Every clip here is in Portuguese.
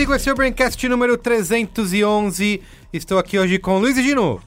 Merigo, esse é o Braincast número 311. Estou aqui hoje com Luiz e Gino.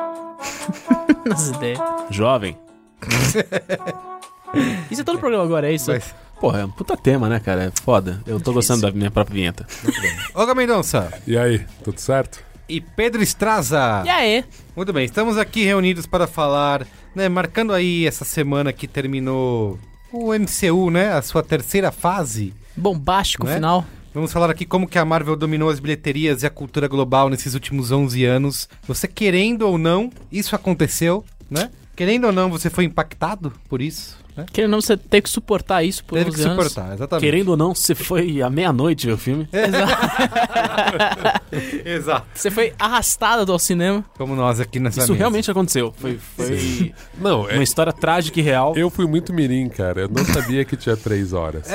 Nas ideias. Jovem. Isso é todo o programa agora, é isso? Mas- Porra, é um puta tema, né, cara? É foda. Eu tô gostando da minha própria vinheta. Olga Mendonça E aí, tudo certo? e Pedro Estraza. E aí? Muito bem, estamos aqui reunidos para falar, né, marcando aí essa semana que terminou o MCU, né, a sua terceira fase. Bombástico Né? final. Vamos falar aqui como que a Marvel dominou as bilheterias e a cultura global nesses últimos 11 anos. Você querendo ou não, isso aconteceu, né? Querendo ou não, você foi impactado por isso, né? Querendo ou não, você ter que suportar isso por Teve 11 que anos. suportar, exatamente. Querendo ou não, você foi à meia-noite ver o filme. Exato. Você foi arrastado ao cinema. Como nós aqui nessa Isso mesa. realmente aconteceu. Foi, foi Não, é- uma história trágica e real. eu fui muito mirim, cara. Eu não sabia que tinha três horas.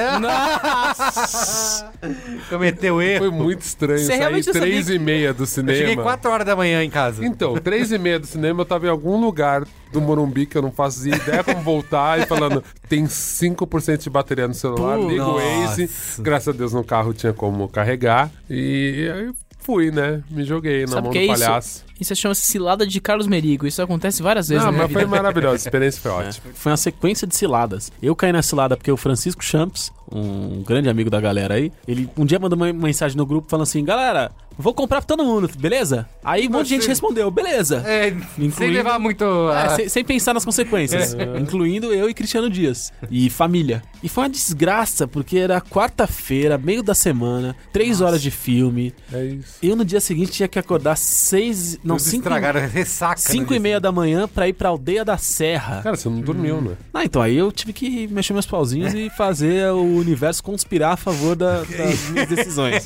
Cometeu erro. Foi muito estranho Você não três sabia e meia do Eu cheguei cinema. 4 horas da manhã em casa. Então, três e meia do cinema, eu tava em algum lugar do Morumbi que eu não faço ideia como voltar e falando, tem 5% de bateria no celular, Pô, liga o. Waze. Graças a Deus no carro tinha como carregar. E aí fui, né? Me joguei na Sabe mão do é isso? palhaço. Isso chama-se cilada de Carlos Merigo. Isso acontece várias vezes Não, na minha mas foi vida. maravilhoso, a experiência foi É, ótima. Foi uma sequência de ciladas. Eu caí na cilada porque o Francisco Champs, um grande amigo da galera aí, ele um dia mandou uma mensagem no grupo falando assim: galera, vou comprar pra todo mundo, beleza? Aí um monte de gente respondeu: beleza. É, sem levar muito. É, a- sem, sem pensar nas consequências, incluindo eu e Cristiano Dias. E família. E foi uma desgraça, porque era quarta-feira, meio da semana, três horas de filme. É isso. Eu no dia seguinte tinha que acordar seis. Não, Eles cinco, estragaram ressaca. cinco né, e meia da manhã pra ir pra aldeia da Serra. Cara, você não dormiu, né? Ah, então aí eu tive que mexer meus pauzinhos e fazer o universo conspirar a favor da- das minhas decisões.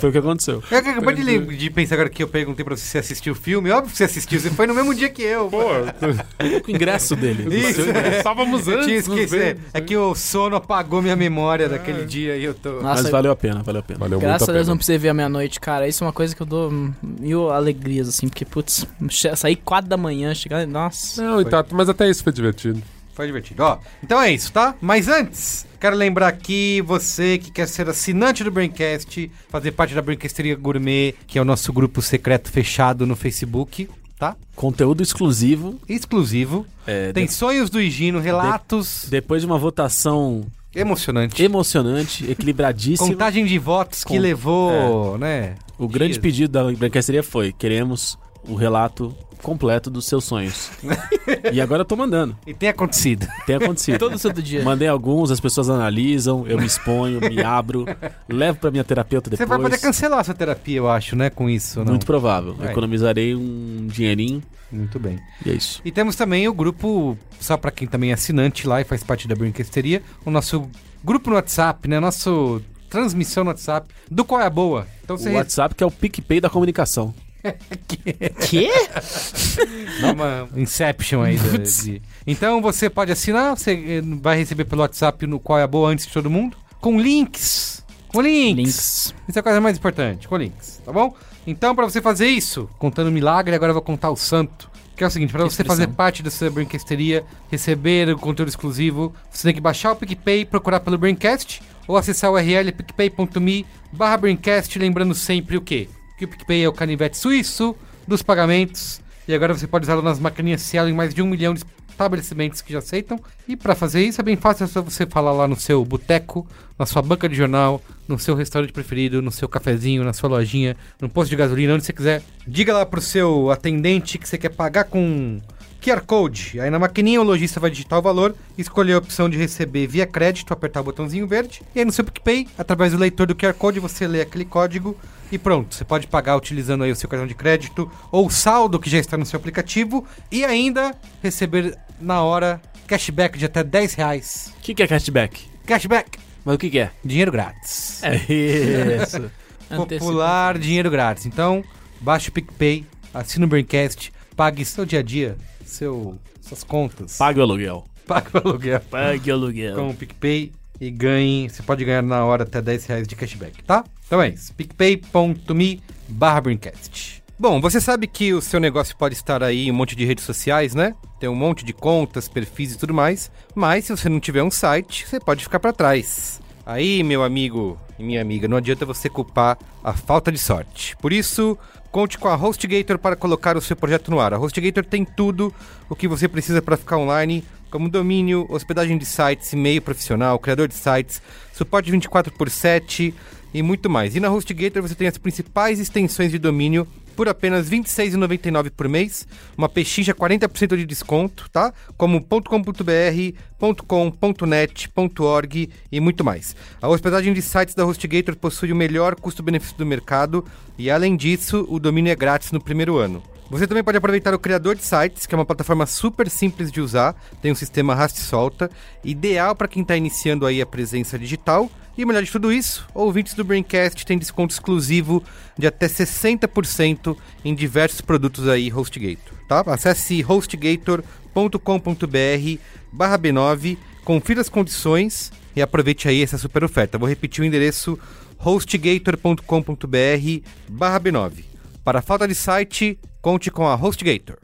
Foi o que aconteceu. Eu acabei de, de pensar agora que eu perguntei pra você se assistiu o filme. Óbvio que você assistiu, você foi no mesmo dia que eu. Pô, O ingresso dele. Isso, é. estávamos Eu tinha antes. nos esquecido. vendo. É que o sono apagou minha memória daquele dia e eu tô. Nossa, Mas valeu a pena, valeu a pena. Valeu graças muito a Deus pena. não precisei ver a meia-noite, cara. Isso é uma coisa que eu dou mil alegrias, assim, porque, putz, sair quatro da manhã, chegar. Nossa. Não, e tá, mas até isso foi divertido. Foi divertido. Ó, então é isso, tá? Mas antes, quero lembrar que você que quer ser assinante do Braincast, fazer parte da Braincasteria Gourmet, que é o nosso grupo secreto fechado no Facebook, tá? Conteúdo exclusivo. Exclusivo. É, Tem de- sonhos do Higino, relatos depois de uma votação emocionantes. emocionante, equilibradíssima. Contagem de votos que Com- levou, né? O grande Dias. pedido da branqueceria foi: queremos o relato completo dos seus sonhos. e agora eu tô mandando. E tem acontecido. Tem acontecido. Todo santo dia. Mandei alguns, as pessoas analisam, eu me exponho, me abro, levo pra minha terapeuta Você depois. vai poder cancelar a sua terapia, eu acho, né? Com isso, não? Muito provável. É. Economizarei um dinheirinho Muito bem. e é isso. E temos também o grupo, só pra quem também é assinante lá e faz parte da Brinquesteria, o nosso grupo no WhatsApp, né? Nosso transmissão no WhatsApp, do Qual é a Boa. Então O você WhatsApp que é o PicPay da comunicação. Quê? dá uma Inception aí. da- de- Então você pode assinar, você eh, vai receber pelo WhatsApp no Qual é a Boa antes de todo mundo, com links. Com links. Links. Isso é a coisa mais importante, com links, tá bom? Então, pra você fazer isso, contando um milagre, agora eu vou contar o santo. Que é o seguinte, pra Que você fazer parte dessa brinquesteria, receber o conteúdo exclusivo, você tem que baixar o PicPay, procurar pelo Braincast, ou acessar o URL picpay.me barra Braincast, lembrando sempre o quê? Que o PicPay é o canivete suíço dos pagamentos, e agora você pode usá-lo nas maquininhas Cielo em mais de um milhão de estabelecimentos que já aceitam. E pra fazer isso é bem fácil, é só você falar lá no seu boteco, na sua banca de jornal, no seu restaurante preferido, no seu cafezinho, na sua lojinha, no posto de gasolina, onde você quiser. Diga lá pro seu atendente que você quer pagar com QR Code. Aí na maquininha o lojista vai digitar o valor, escolher a opção de receber via crédito, apertar o botãozinho verde. E aí no seu PicPay, através do leitor do QR Code, você lê aquele código e pronto. Você pode pagar utilizando aí o seu cartão de crédito ou o saldo que já está no seu aplicativo e ainda receber na hora cashback de até 10 reais. O que, que é cashback? Cashback! Mas o que, que é? Dinheiro grátis. É isso. popular dinheiro grátis. Então, baixe o PicPay, assina o Braincast, pague seu dia a dia, seu, suas contas. Pague o aluguel. Pague o aluguel Pague o aluguel. com o PicPay e ganhe. Você pode ganhar na hora até 10 reais de cashback, tá? Então é isso. picpay.me barra. Bom, você sabe que o seu negócio pode estar aí em um monte de redes sociais, né? Tem um monte de contas, perfis e tudo mais. Mas se você não tiver um site, você pode ficar para trás. Aí, meu amigo e minha amiga, não adianta você culpar a falta de sorte. Por isso, conte com a HostGator para colocar o seu projeto no ar. A HostGator tem tudo o que você precisa para ficar online, como domínio, hospedagem de sites, e-mail profissional, criador de sites, suporte 24 por 7 e muito mais. E na HostGator você tem as principais extensões de domínio por apenas R$ 26,99 por mês, uma pechincha 40% de desconto, tá? Como .com.br, .com, .net, .org e muito mais. A hospedagem de sites da HostGator possui o melhor custo-benefício do mercado e, além disso, o domínio é grátis no primeiro ano. Você também pode aproveitar o Criador de Sites, que é uma plataforma super simples de usar, tem um sistema arrasta e solta, ideal para quem está iniciando aí a presença digital. E melhor de tudo isso, ouvintes do Braincast têm desconto exclusivo de até 60% em diversos produtos aí HostGator, tá? Acesse hostgator.com.br barra B9, confira as condições e aproveite aí essa super oferta. Vou repetir o endereço hostgator.com.br barra B9. Para falta de site, conte com a HostGator.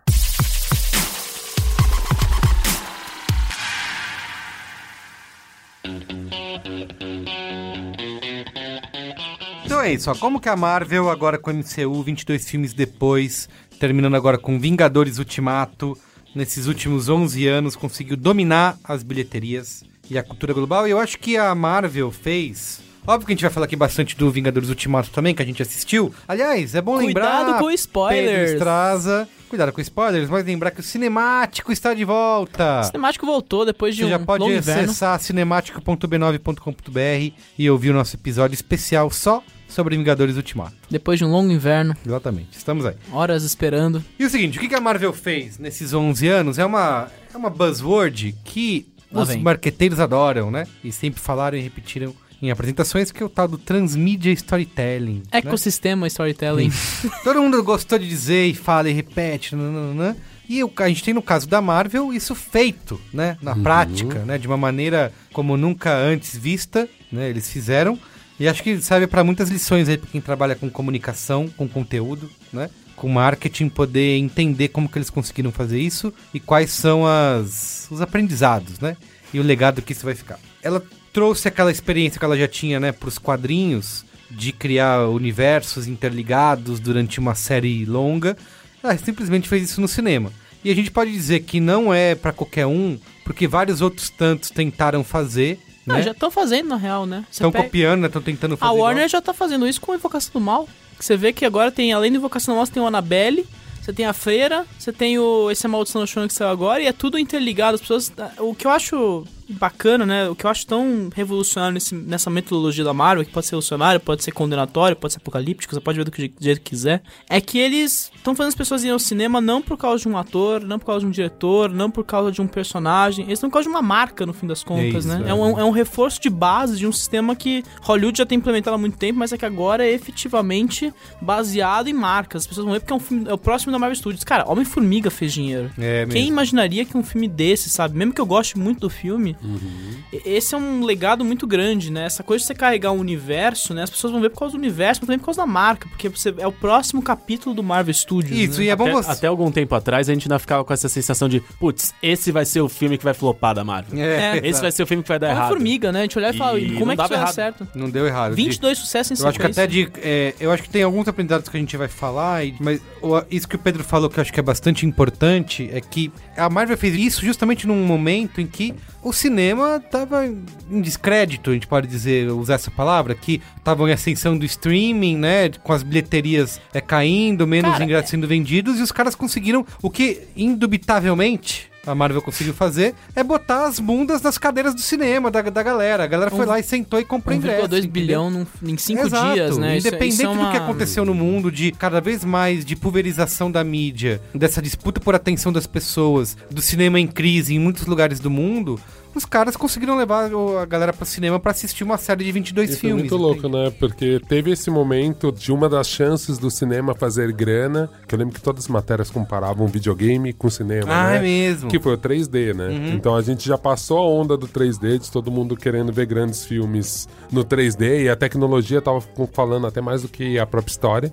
Então é isso, ó. Como que a Marvel, agora com o MCU, 22 filmes depois, terminando agora com Vingadores Ultimato, nesses últimos 11 anos, conseguiu dominar as bilheterias e a cultura global. E eu acho que a Marvel fez. Óbvio que a gente vai falar aqui bastante do Vingadores Ultimato também, que a gente assistiu. Aliás, é bom lembrar. Cuidado com spoilers. Pedro Estraza. Cuidado com spoilers, mas lembrar que o cinemático está de volta. O cinemático voltou depois de Você um já pode acessar cinemático.b9.com.br e ouvir o nosso episódio especial só sobre Vingadores Ultimato. Depois de um longo inverno, Exatamente, estamos aí. horas esperando. E o seguinte, o que que a Marvel fez nesses 11 anos é uma, é uma buzzword que Lá os vem. marqueteiros adoram, né? E sempre falaram e repetiram em apresentações, que é o tal do transmídia storytelling. né? Ecossistema Storytelling. Todo mundo gostou de dizer e fala e repete, nananã. E o- a gente tem no caso da Marvel isso feito, né? Na prática, né? De uma maneira como nunca antes vista, né? Eles fizeram. E acho que serve para muitas lições aí para quem trabalha com comunicação, com conteúdo, né? Com marketing, poder entender como que eles conseguiram fazer isso e quais são as, os aprendizados, né? E o legado que isso vai ficar. Ela trouxe aquela experiência que ela já tinha, né, para os quadrinhos, de criar universos interligados durante uma série longa. Ela simplesmente fez isso no cinema. E a gente pode dizer que não é para qualquer um, porque vários outros tantos tentaram fazer, Não, né? já estão fazendo, na real, né? Estão pega- copiando, estão tentando fazer A igual. Warner já tá fazendo isso com Invocação do Mal. Você vê que agora tem, além do Invocação do Mal, você tem o Annabelle, você tem a Freira, você tem o esse Maldição Noturna que saiu agora, e é tudo interligado. As pessoas. O que eu acho bacana, né? O que eu acho tão revolucionário nesse- nessa metodologia da Marvel, que pode ser revolucionário, pode ser condenatório, pode ser apocalíptico, você pode ver do que do jeito que quiser, é que eles estão fazendo as pessoas irem ao cinema não por causa de um ator, não por causa de um diretor, não por causa de um personagem, eles estão por causa de uma marca, no fim das contas, isso, né? é. É um, é um reforço de base de um sistema que Hollywood já tem implementado há muito tempo, mas é que agora é efetivamente baseado em marcas. As pessoas vão ver porque é, um filme, é o próximo da Marvel Studios. Cara, Homem-Formiga fez dinheiro. É. Quem imaginaria que um filme desse, sabe? Mesmo que eu goste muito do filme, e- esse é um legado muito grande, né? Essa coisa de você carregar um universo, né? As pessoas vão ver por causa do universo, mas também por causa da marca, porque você, é o próximo capítulo do Marvel Studios. Isso, né? e é bom Até, você... até algum tempo atrás a gente ainda ficava com essa sensação de, putz, esse vai ser o filme que vai flopar da Marvel. É, Esse vai ser o filme que vai dar errado. Homem-Formiga, né? A gente olhar e falar, E como é que isso errado. certo? Não deu errado. 22 sucessos em Eu acho que até de. é, eu acho que tem alguns aprendizados que a gente vai falar, e- mas o- isso que o Pedro falou que eu acho que é bastante importante é que a Marvel fez isso justamente num momento em que o cinema tava em descrédito, a gente pode dizer, usar essa palavra, que estavam em ascensão do streaming, né? Com as bilheterias é, caindo, menos Cara, ingressos sendo vendidos, e os caras conseguiram o que, indubitavelmente. A Marvel conseguiu fazer é botar as bundas nas cadeiras do cinema da, da galera. A galera foi Um- lá e sentou e comprou ingresso. 1,2 entendeu? bilhão num- em 5 Exato. dias, né? Isso- Independente isso é do que uma- aconteceu no mundo, de cada vez mais de pulverização da mídia, dessa disputa por atenção das pessoas, do cinema em crise em muitos lugares do mundo, os caras conseguiram levar a galera pro cinema pra assistir uma série de 22 E foi filmes. muito louco, né? Porque teve esse momento de uma das chances do cinema fazer grana, que eu lembro que todas as matérias comparavam videogame com cinema, Ah, né? é mesmo. Que foi o 3D, né? Então a gente já passou a onda do 3D, de todo mundo querendo ver grandes filmes no 3D, e a tecnologia tava falando até mais do que a própria história.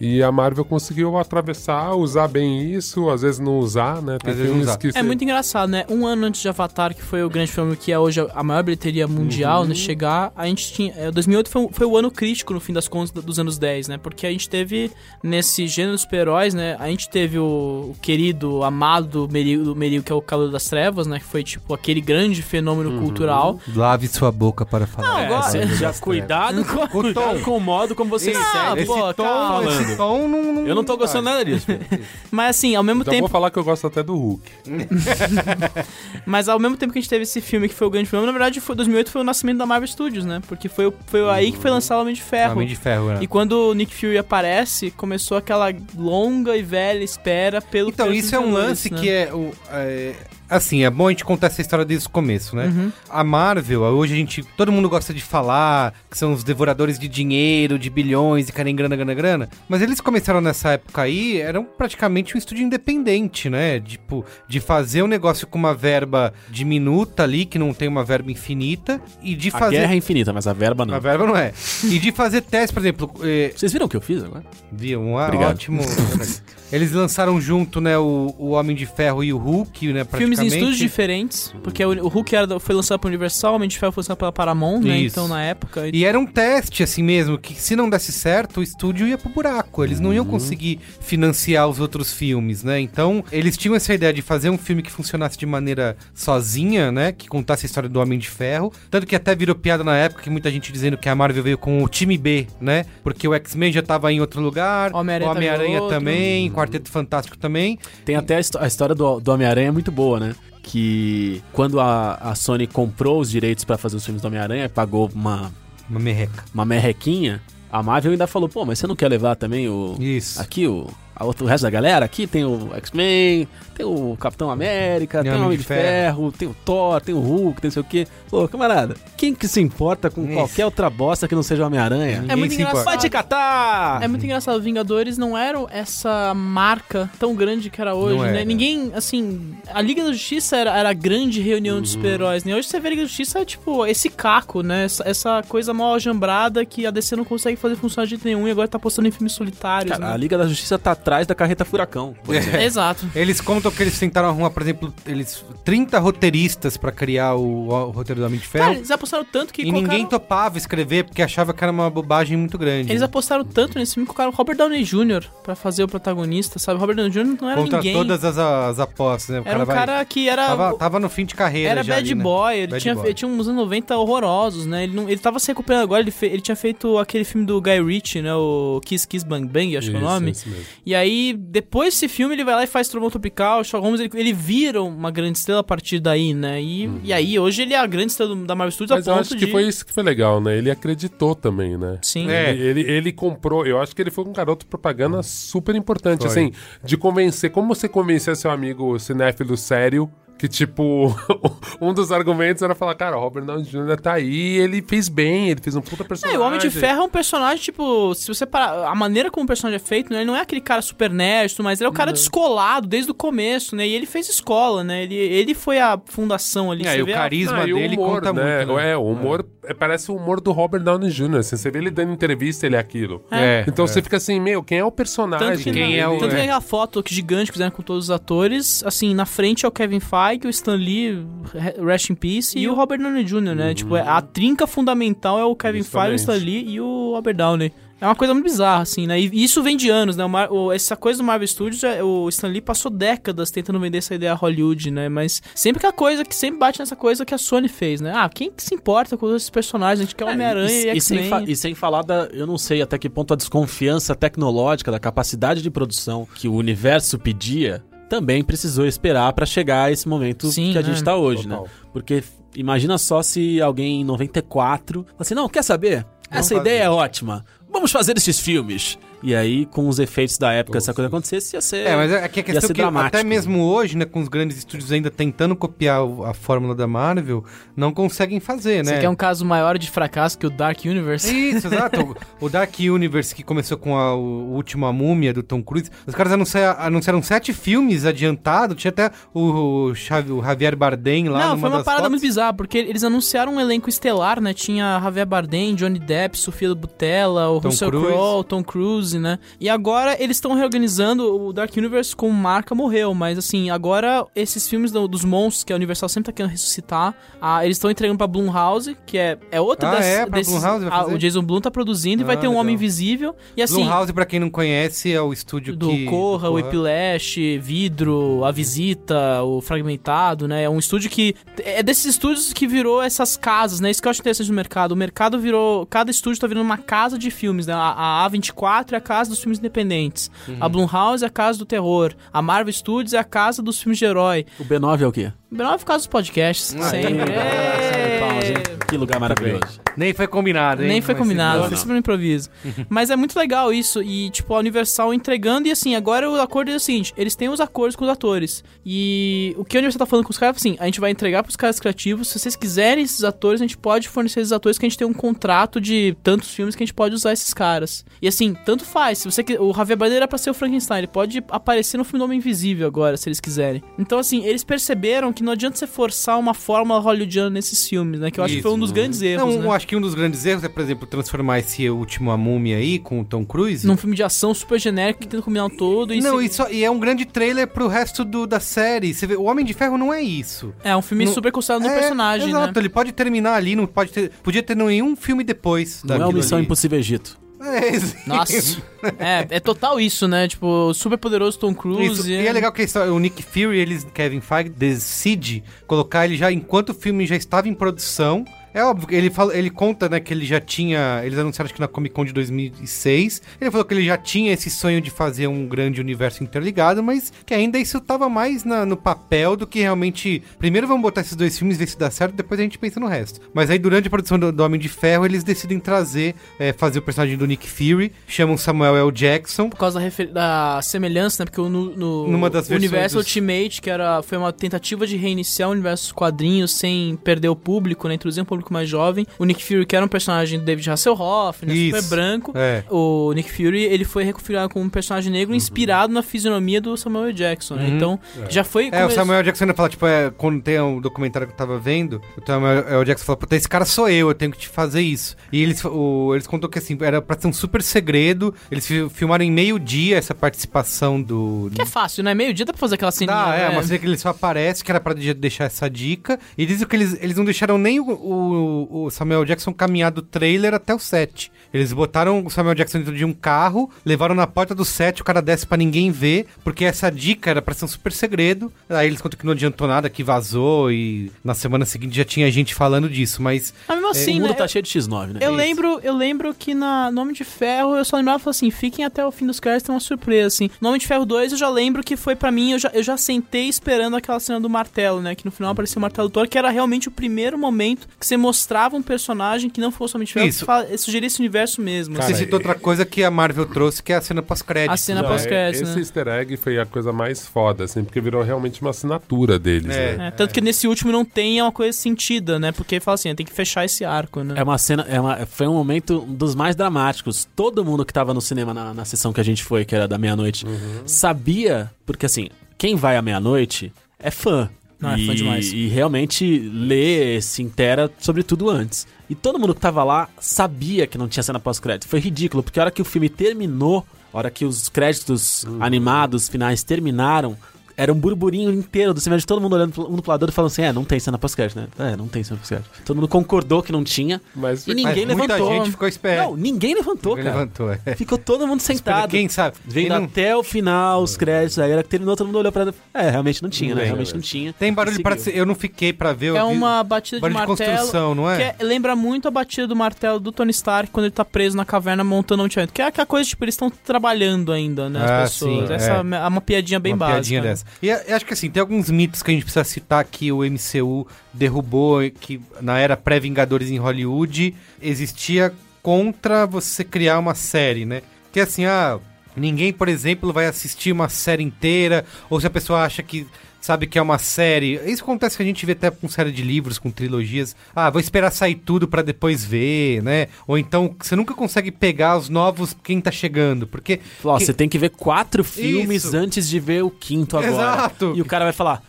E a Marvel conseguiu atravessar, usar bem isso, às vezes não usar, né? Tem Às filmes usar. que. É muito engraçado, né? Um ano antes de Avatar, que foi o grande filme que é hoje a maior bilheteria mundial, Uhum. né? Chegar, a gente tinha. é, 2008 foi, o- foi o ano crítico, no fim das contas, do- dos anos 10, né? Porque a gente teve, nesse gênero de super-heróis, né? A gente teve o, o querido, amado Meril, que é o Calor das Trevas, né? Que foi, tipo, aquele grande fenômeno Uhum. cultural. Lave sua boca para falar. Não, É, agora- você já cuidado, com, cuidado com o modo como você Ah, insere. pô, esse tom, calma. esse tom não, não- Eu não tô gostando nada disso. Mas assim, ao mesmo Já tempo. vou falar que eu gosto até do Hulk. Mas ao mesmo tempo que a gente teve esse filme que foi o grande filme, na verdade, foi, 2008 foi o nascimento da Marvel Studios, né? Porque foi, foi aí que foi lançado o Homem de Ferro. Homem de ferro, né? E quando o Nick Fury aparece, começou aquela longa e velha espera pelo Então, isso é um lance né? que é, o, é- Assim, é bom a gente contar essa história desde o começo, né? Uhum. A Marvel, hoje a gente. Todo mundo gosta de falar que são os devoradores de dinheiro, de bilhões e querem grana, grana, grana. Mas eles começaram nessa época aí, eram praticamente um estúdio independente, né? Tipo, de fazer um negócio com uma verba diminuta ali, que não tem uma verba infinita, e de A fazer. guerra é infinita, mas a verba não. A verba não é. E de fazer testes, por exemplo. eh, Vocês viram o que eu fiz agora? Viu? Um Obrigado. ótimo. Eles lançaram junto, né, o, o Homem de Ferro e o Hulk, né, Filmes em estúdios diferentes, porque o, o Hulk era, foi lançado pela Universal, o Homem de Ferro foi lançado pela Paramount, né? Isso. Então, na época... E era um teste, assim mesmo, que se não desse certo, o estúdio ia pro buraco. Eles não Uhum. iam conseguir financiar os outros filmes, né? Então, eles tinham essa ideia de fazer um filme que funcionasse de maneira sozinha, né? Que contasse a história do Homem de Ferro. Tanto que até virou piada na época, que muita gente dizendo que a Marvel veio com o time B, né? Porque o X-Men já tava em outro lugar, Homem-Aranha o tava em Homem-Aranha outro. também, Quarteto Fantástico também. Tem até a, a história do, do Homem-Aranha é muito boa, né? Que quando a, a Sony comprou os direitos pra fazer os filmes do Homem-Aranha, pagou uma, Uma merreca. uma merrequinha, a Marvel ainda falou, pô, mas você não quer levar também o. Isso. Aqui o. a outro- o resto da galera? Aqui tem o X-Men, tem o Capitão América, tem o Homem de Ferro, tem o Thor, tem o Hulk, tem não sei o quê. Pô, camarada, quem que se importa com Isso. qualquer outra bosta que não seja o Homem-Aranha? Ninguém muito engraçado. Vai te catar! É muito engraçado, Vingadores não eram essa marca tão grande que era hoje, Não né? era. Ninguém, assim, a Liga da Justiça era, era a grande reunião de super-heróis, né? Hoje você vê a Liga da Justiça é tipo esse caco, né? Essa, essa coisa mal ajambrada que a DC não consegue fazer funcionar de jeito nenhum e agora tá postando em filmes solitários, Cara, a né? Liga da Justiça tá atrás da carreta Furacão. exemplo. Exato. Eles contam que eles tentaram arrumar, por exemplo, eles 30 roteiristas pra criar o, o roteiro do Homem de Ferro. Cara, eles apostaram tanto que e ninguém colocaram... topava escrever porque achava que era uma bobagem muito grande. Eles apostaram tanto nesse filme que colocaram o Robert Downey Jr. pra fazer o protagonista, sabe? Robert Downey Jr. não era Contra ninguém. todas as, as apostas, né? O Era um vai- cara que era... Tava, tava no fim de carreira Era já bad ali, né? boy, ele, Bad tinha, boy. ele tinha uns anos 90 horrorosos, né? Ele, não, ele tava se recuperando agora, ele, fe- ele tinha feito aquele filme do Guy Ritchie, né? O Kiss Kiss Bang Bang, acho que é o Isso, nome. esse mesmo. E aí, depois desse filme, ele vai lá e faz Trovão Tropical, Sherlock Holmes, ele, ele vira uma grande estrela a partir daí, né? E, e aí, hoje ele é a grande estrela da Marvel Studios Mas a eu ponto acho de... que foi isso que foi legal, né? Ele acreditou também, né? Sim. É. Ele, ele, ele comprou, eu acho que ele foi um garoto propaganda super importante, Foi. assim, de convencer, como você convencer seu amigo cinéfilo sério, que tipo, um dos argumentos era falar, cara, o Robert Downey Jr. tá aí, ele fez bem, ele fez um puta É, personagem. o Homem de Ferro é um personagem, tipo, se você parar. A maneira como o personagem é feito, né? Ele não é aquele cara super nerd, mais, ele é o cara descolado desde o começo, né? E ele fez escola, né? Ele, ele foi a fundação ali. É, você e o vê a- carisma Ah, e o dele humor, conta né? muito. né? É, o humor é, parece o humor do Robert Downey Jr. Assim, você vê ele dando entrevista, ele é aquilo. É, Então é. você fica assim, meu, quem é o personagem? Tanto que, Quem na- é o- tanto que é. aquela foto que gigante que fizeram com todos os atores, assim, na frente é o Kevin Feige, o Stan Lee, re- Rest in Peace, e o Robert Downey Jr., né? Tipo, é- a trinca fundamental é o Kevin Feige, o Stan. Lee e o Robert Downey. É uma coisa muito bizarra, assim, né? E isso vem de anos, né? O essa coisa do Marvel Studios, é- o Stan Lee passou décadas tentando vender essa ideia a Hollywood, né? Mas sempre que a coisa, que sempre bate nessa coisa que a Sony fez, né? Ah, quem que se importa com esses personagens? A gente quer Homem-Aranha e, É, e, e, sem e sem falar da. Eu não sei até que ponto a desconfiança tecnológica, da capacidade de produção que o universo pedia, também precisou esperar pra chegar a esse momento Sim, que a né? gente tá hoje, Total. né? Porque imagina só se alguém em 94 fala assim: não, quer saber? Essa fazer. ideia é ótima. vamos fazer esses filmes. E aí, com os efeitos da época, essa coisa acontecesse, ia ser. É, mas é que a questão é que dramático. até mesmo hoje, né, com os grandes estúdios ainda tentando copiar a fórmula da Marvel, não conseguem fazer, né? Você quer um caso maior de fracasso que o Dark Universe? Isso, exato. O Dark Universe, que começou com a o Última Múmia, do Tom Cruise, os caras anunciaram, anunciaram sete filmes adiantados, tinha até o, o Xavi- o Javier Bardem lá Não, numa foi uma das parada fotos. muito bizarra, porque eles anunciaram um elenco estelar, né? Tinha Javier Bardem, Johnny Depp, Sofia do Butella, o Tom Russell Cruise. Crowe, Tom Cruise, né? E agora eles estão reorganizando o Dark Universe com marca morreu, mas assim, agora esses filmes do- dos monstros que a Universal sempre tá querendo ressuscitar, ah, eles estão entregando pra Blumhouse, que é, é outro Ah, desse- é? Pra desses- Blumhouse ah, o Jason Blum tá produzindo e vai Ah, ter um Homem legal. Invisível. E assim, Blumhouse, pra quem não conhece, é o estúdio do que... Corra, do o Epilash, Vidro, A Visita, o Fragmentado, né? É um estúdio que. É desses estúdios que virou essas casas, né? Isso que eu acho interessante no mercado. O mercado virou. Cada estúdio tá virando uma casa de filmes, né? A, a A24 é a casa dos filmes independentes. A Blumhouse é a casa do terror. A Marvel Studios é a casa dos filmes de herói. O B9 é o quê? O Menor é por causa dos podcasts. Ah, sempre. Hein? É. Que lugar maravilhoso. Nem foi combinado, hein? Nem foi Mas combinado, foi sempre no improviso. Mas é muito legal isso. E, tipo, a Universal entregando. E assim, agora o acordo é o seguinte: eles têm os acordos com os atores. E o que a Universal tá falando com os caras é assim: a gente vai entregar pros caras criativos. Se vocês quiserem esses atores, a gente pode fornecer esses atores que a gente tem um contrato de tantos filmes que a gente pode usar esses caras. E assim, tanto faz. Se você O Javier Bardem era pra ser o Frankenstein. Ele pode aparecer no filme do Homem Invisível agora, se eles quiserem. Então, assim, eles perceberam que não adianta você forçar uma fórmula hollywoodiana nesses filmes, né? Que eu acho que Isso. foi um dos grandes erros. Não, né? Acho que um dos grandes erros é, por exemplo, transformar esse último A Múmia aí com o Tom Cruise. num filme de ação super genérico que tenta combinar todo e Não, se- e, só- e é um grande trailer pro resto do, da série. Você vê, o Homem de Ferro não é isso. é um filme Não- super considerado do É, personagem, Exato, né? ele pode terminar ali, não pode ter. Podia ter nenhum filme depois. Não é daquilo Missão ali. Impossível Egito. É, sim. Nossa. é, é total isso, né? Tipo, super poderoso Tom Cruise. Isso. E é legal que a história- o Nick Fury, eles, Kevin Feige, decide colocar ele já enquanto o filme já estava em produção. É óbvio, ele, fala, ele conta, né, que ele já tinha. Eles anunciaram acho que na Comic Con de 2006. Ele falou que ele já tinha esse sonho de fazer um grande universo interligado, mas que ainda isso tava mais na- no papel do que realmente. Primeiro vamos botar esses dois filmes, ver se dá certo, depois a gente pensa no resto. Mas aí durante a produção do, do Homem de Ferro, eles decidem trazer, é, fazer o personagem do Nick Fury, chamam Samuel L. Jackson. Por causa da, da semelhança, né? Porque no, no Numa das versões Universo dos- Ultimate, que era, foi uma tentativa de reiniciar o universo dos quadrinhos sem perder o público, né? Introduzir um público mais jovem. O Nick Fury, que era um personagem do David Hasselhoff, né? Isso. Super branco. É. O Nick Fury, ele foi reconfigurado como um personagem negro inspirado na fisionomia do Samuel. Jackson, né? Uhum. Então, já foi... É, o Samuel Jackson ainda fala, tipo, é, quando tem um documentário que eu tava vendo, o Samuel. Jackson fala, puta, esse cara sou eu, eu tenho que te fazer isso. E eles, o, eles contou que, assim, era pra ser um super segredo, eles fi- filmaram em meio-dia essa participação do... Que é fácil, né? Meio dia dá pra fazer aquela ceninha. Dá, é, né? uma cena que ele só aparece, que era pra de- deixar essa dica. E dizem que eles, eles não deixaram nem o, o- o Samuel Jackson caminhar do trailer até o set. Eles botaram o Samuel Jackson dentro de um carro, levaram na porta do set, o cara desce pra ninguém ver, porque essa dica era pra ser um super segredo. Aí eles contam que não adiantou nada, que vazou e na semana seguinte já tinha gente falando disso, mas Mas mesmo assim, o mundo né? tá cheio de X9, né? Eu Isso. lembro, eu lembro que na Nome de Ferro eu só lembrava assim, fiquem até o fim dos créditos, tem uma surpresa, assim. Nome de Ferro 2 eu já lembro que foi pra mim, eu já, eu já sentei esperando aquela cena do martelo, né? Que no final apareceu o martelo do Thor, que era realmente o primeiro momento que você mostrava um personagem que não fosse somente Ferro, Isso. que fala- sugeria esse universo mesmo. Cara, você citou outra coisa que a Marvel trouxe, que é a cena pós-crédito. A cena Não, pós-crédito, é, Esse né? easter egg foi a coisa mais foda, assim, porque virou realmente uma assinatura deles, É. né? É, tanto que nesse último não tem é uma coisa sentida, né? Porque fala assim, tem que fechar esse arco, né? É uma cena, é uma- foi um momento dos mais dramáticos. Todo mundo que tava no cinema na, na sessão que a gente foi, que era da meia-noite, sabia, porque assim, quem vai à meia-noite é fã. Não, é e, fã demais. E realmente lê, se intera sobre tudo antes. E todo mundo que tava lá sabia que não tinha cena pós-crédito. Foi ridículo, porque a hora que o filme terminou, a hora que os créditos animados finais terminaram, era um burburinho inteiro do cinema de todo mundo olhando pro- um pro lado e falando assim: é, não tem cena pós-crédito, né? É, não tem cena pós-crédito. Todo mundo concordou que não tinha. Mas E ninguém Mas muita levantou. gente ficou esperando. Não, ninguém levantou, Ninguém cara. levantou, é. Ficou todo mundo sentado. Quem sabe? Vendo Quem não- até o final os créditos, aí a hora que terminou, todo mundo olhou pra. É, realmente não tinha, Não né? Realmente não tinha. Tem barulho ser. Eu não fiquei pra ver. É uma batida de barulho de martelo. construção, não é? Que é- lembra muito a batida do martelo do Tony Stark quando ele tá preso na caverna montando um teatro. Que é aquela coisa, tipo, eles estão trabalhando ainda, né? As Ah, pessoas. sim, Essa é. é uma piadinha bem uma básica. piadinha né? Dessa. E eu acho que assim, tem alguns mitos que a gente precisa citar que o MCU derrubou, que na era pré-Vingadores em Hollywood existia contra você criar uma série, né? Que assim, ah, ninguém, por exemplo, vai assistir uma série inteira, ou se a pessoa acha que sabe que é uma série. Isso acontece que a gente vê até com série de livros, com trilogias. Ah, vou esperar sair tudo pra depois ver, né? Ou então você nunca consegue pegar os novos quem tá chegando, porque Ó, que- você tem que ver quatro filmes Isso. antes de ver o quinto agora. Exato. E o cara vai falar,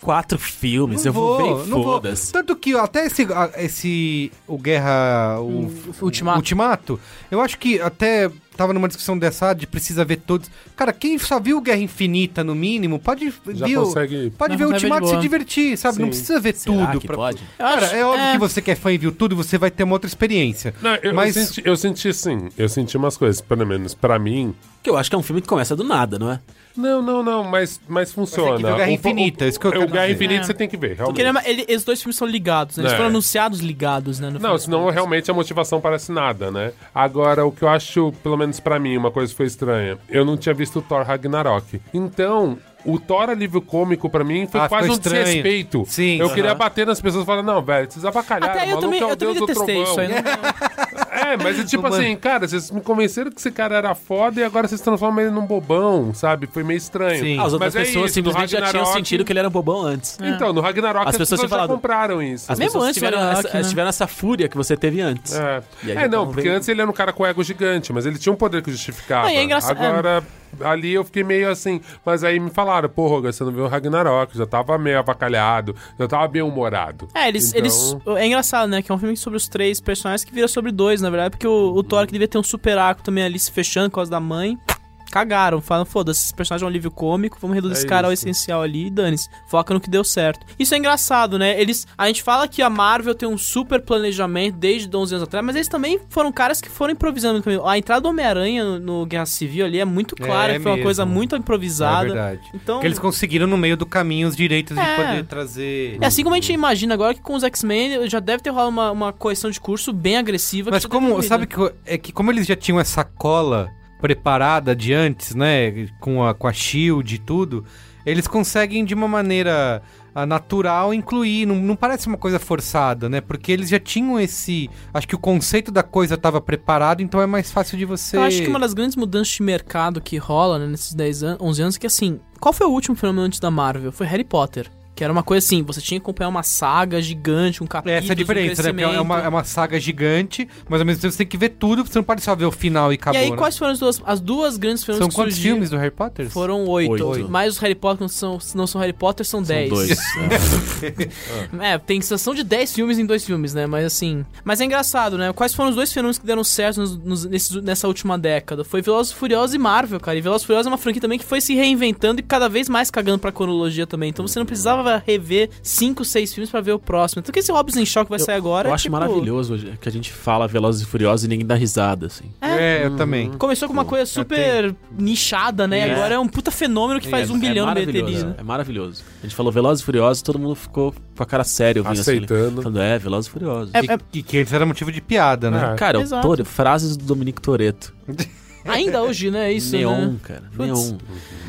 quatro filmes? eu vou, ver e não vou. foda-se. Tanto que até esse, esse o Guerra o, O Ultimato. Ultimato, eu acho que até tava numa discussão dessa ah, de precisa ver todos. Cara, quem só viu Guerra Infinita no mínimo, pode Já viu, consegue- pode Não, ver o ver de Ultimato e se divertir, sabe? Não Sim. precisa ver Será tudo que pra- pode? Eu Cara, acho- é óbvio é. que você que é fã e viu tudo, você vai ter uma outra experiência. Não, eu, Mas- eu, senti, eu senti assim, eu senti umas coisas, pelo menos pra mim. Que eu acho que é um filme que começa do nada, não é? Não, não, não, mas, mas funciona. ver o Guerra O- o- Infinita, isso que eu o, quero Guerra dizer. Infinita É. você tem que ver, realmente. Porque ele, ele- esses dois filmes são ligados, né? Eles É. foram anunciados ligados, né? no Não, final. senão realmente a motivação parece nada, né? Agora, o que eu acho, pelo menos pra mim, uma coisa que foi estranha, eu não tinha visto o Thor Ragnarok. Então, o Thor alívio cômico pra mim foi Ah, quase ficou um estranho. desrespeito. Sim, eu aham. queria bater nas pessoas e falar, não, velho, vocês avacalharam, Até o eu maluco também, é o eu também deus do detestei trovão. isso aí. Não, É, mas é tipo assim, cara, vocês me convenceram que esse cara era foda e agora vocês transformam ele num bobão, sabe? Foi meio estranho. Sim. Ah, as outras Mas é pessoas isso, simplesmente já tinham sentido que ele era um bobão antes. Então, no Ragnarok As as, pessoas pessoas, já falado- compraram isso. As Mesmo pessoas antes tiveram, Ragnarok, essa, né? tiveram essa fúria que você teve antes. É. E aí É, já não, porque vendo. antes ele era um cara com ego gigante, mas ele tinha um poder que justificava. Ah, e é engraçado- Agora, ali eu fiquei meio assim. Mas aí me falaram, pô, Roga, você não viu o Ragnarok, já tava meio avacalhado, já tava bem humorado. É, eles, Então- eles. É engraçado, né? Que é um filme sobre os três personagens que vira sobre dois, na verdade, porque o, o Thor que devia ter um super arco também ali se fechando por causa da mãe. Cagaram, falam, foda-se, esse personagem é um alívio cômico, vamos reduzir É esse cara ao isso. essencial ali e dane-se. Foca no que deu certo. Isso é engraçado, né? Eles. A gente fala que a Marvel tem um super planejamento desde 11 anos atrás, mas eles também foram caras que foram improvisando no caminho. A entrada do Homem-Aranha no, no Guerra Civil ali é muito clara, É foi uma mesmo. coisa muito É improvisada. verdade. Então. Porque eles conseguiram no meio do caminho os direitos de É. poder trazer. É assim como a gente imagina agora que com os X-Men já deve ter rolado uma, uma correção de curso bem agressiva. Mas como, sabe que é que como eles já tinham essa cola preparada de antes, né, com a com a Shield e tudo, eles conseguem de uma maneira ah, natural incluir, não, não parece uma coisa forçada, né? Porque eles já tinham esse, acho que o conceito da coisa estava preparado, então é mais fácil de você Eu acho que uma das grandes mudanças de mercado que rola né, nesses 10 anos, 11 anos, é que assim, qual foi o último fenômeno antes da Marvel? Foi Harry Potter. Que era uma coisa assim, você tinha que acompanhar uma saga gigante, um capítulo. essa é a diferença, né? Porque é uma, é uma saga gigante, mas ao mesmo tempo você tem que ver tudo, você não pode só ver o final e E acabou. aí, né? quais foram as duas, as duas grandes fenômenos São que quantos surgiram? filmes do Harry Potter? Foram oito. Oito. Mas os Harry Potter não são, não são Harry Potter, são, São dez. dois. É, tem sensação de 10 filmes em dois filmes, né? Mas assim. Mas é engraçado, né? Quais foram os dois fenômenos que deram certo nos- nos- nesses- nessa última década? Foi Velozes e Furiosos e Marvel, cara. E Velozes e Furiosos é uma franquia também que foi se reinventando e cada vez mais cagando pra cronologia também. Então você não precisava rever 5, 6 filmes pra ver o próximo. Então que esse Hobbs em Shock vai sair agora Eu é acho tipo- maravilhoso que a gente fala Velozes e Furiosos e ninguém dá risada, assim. É, eu também. Começou com uma coisa super nichada, né? É. Agora é um puta fenômeno que faz É- um bilhão é de bilheteria. maravilhoso, né? É maravilhoso. A gente falou Velozes e Furiosos todo mundo ficou com a cara séria ouvindo Aceitando. assim. Falando, é, Velozes e Furiosos. É- E, e que antes era motivo de piada, né? É. Cara, Exato. o Tore- frases do Dominique Toretto. Ainda hoje, né? Isso, Neon, né? cara. Putz. Neon.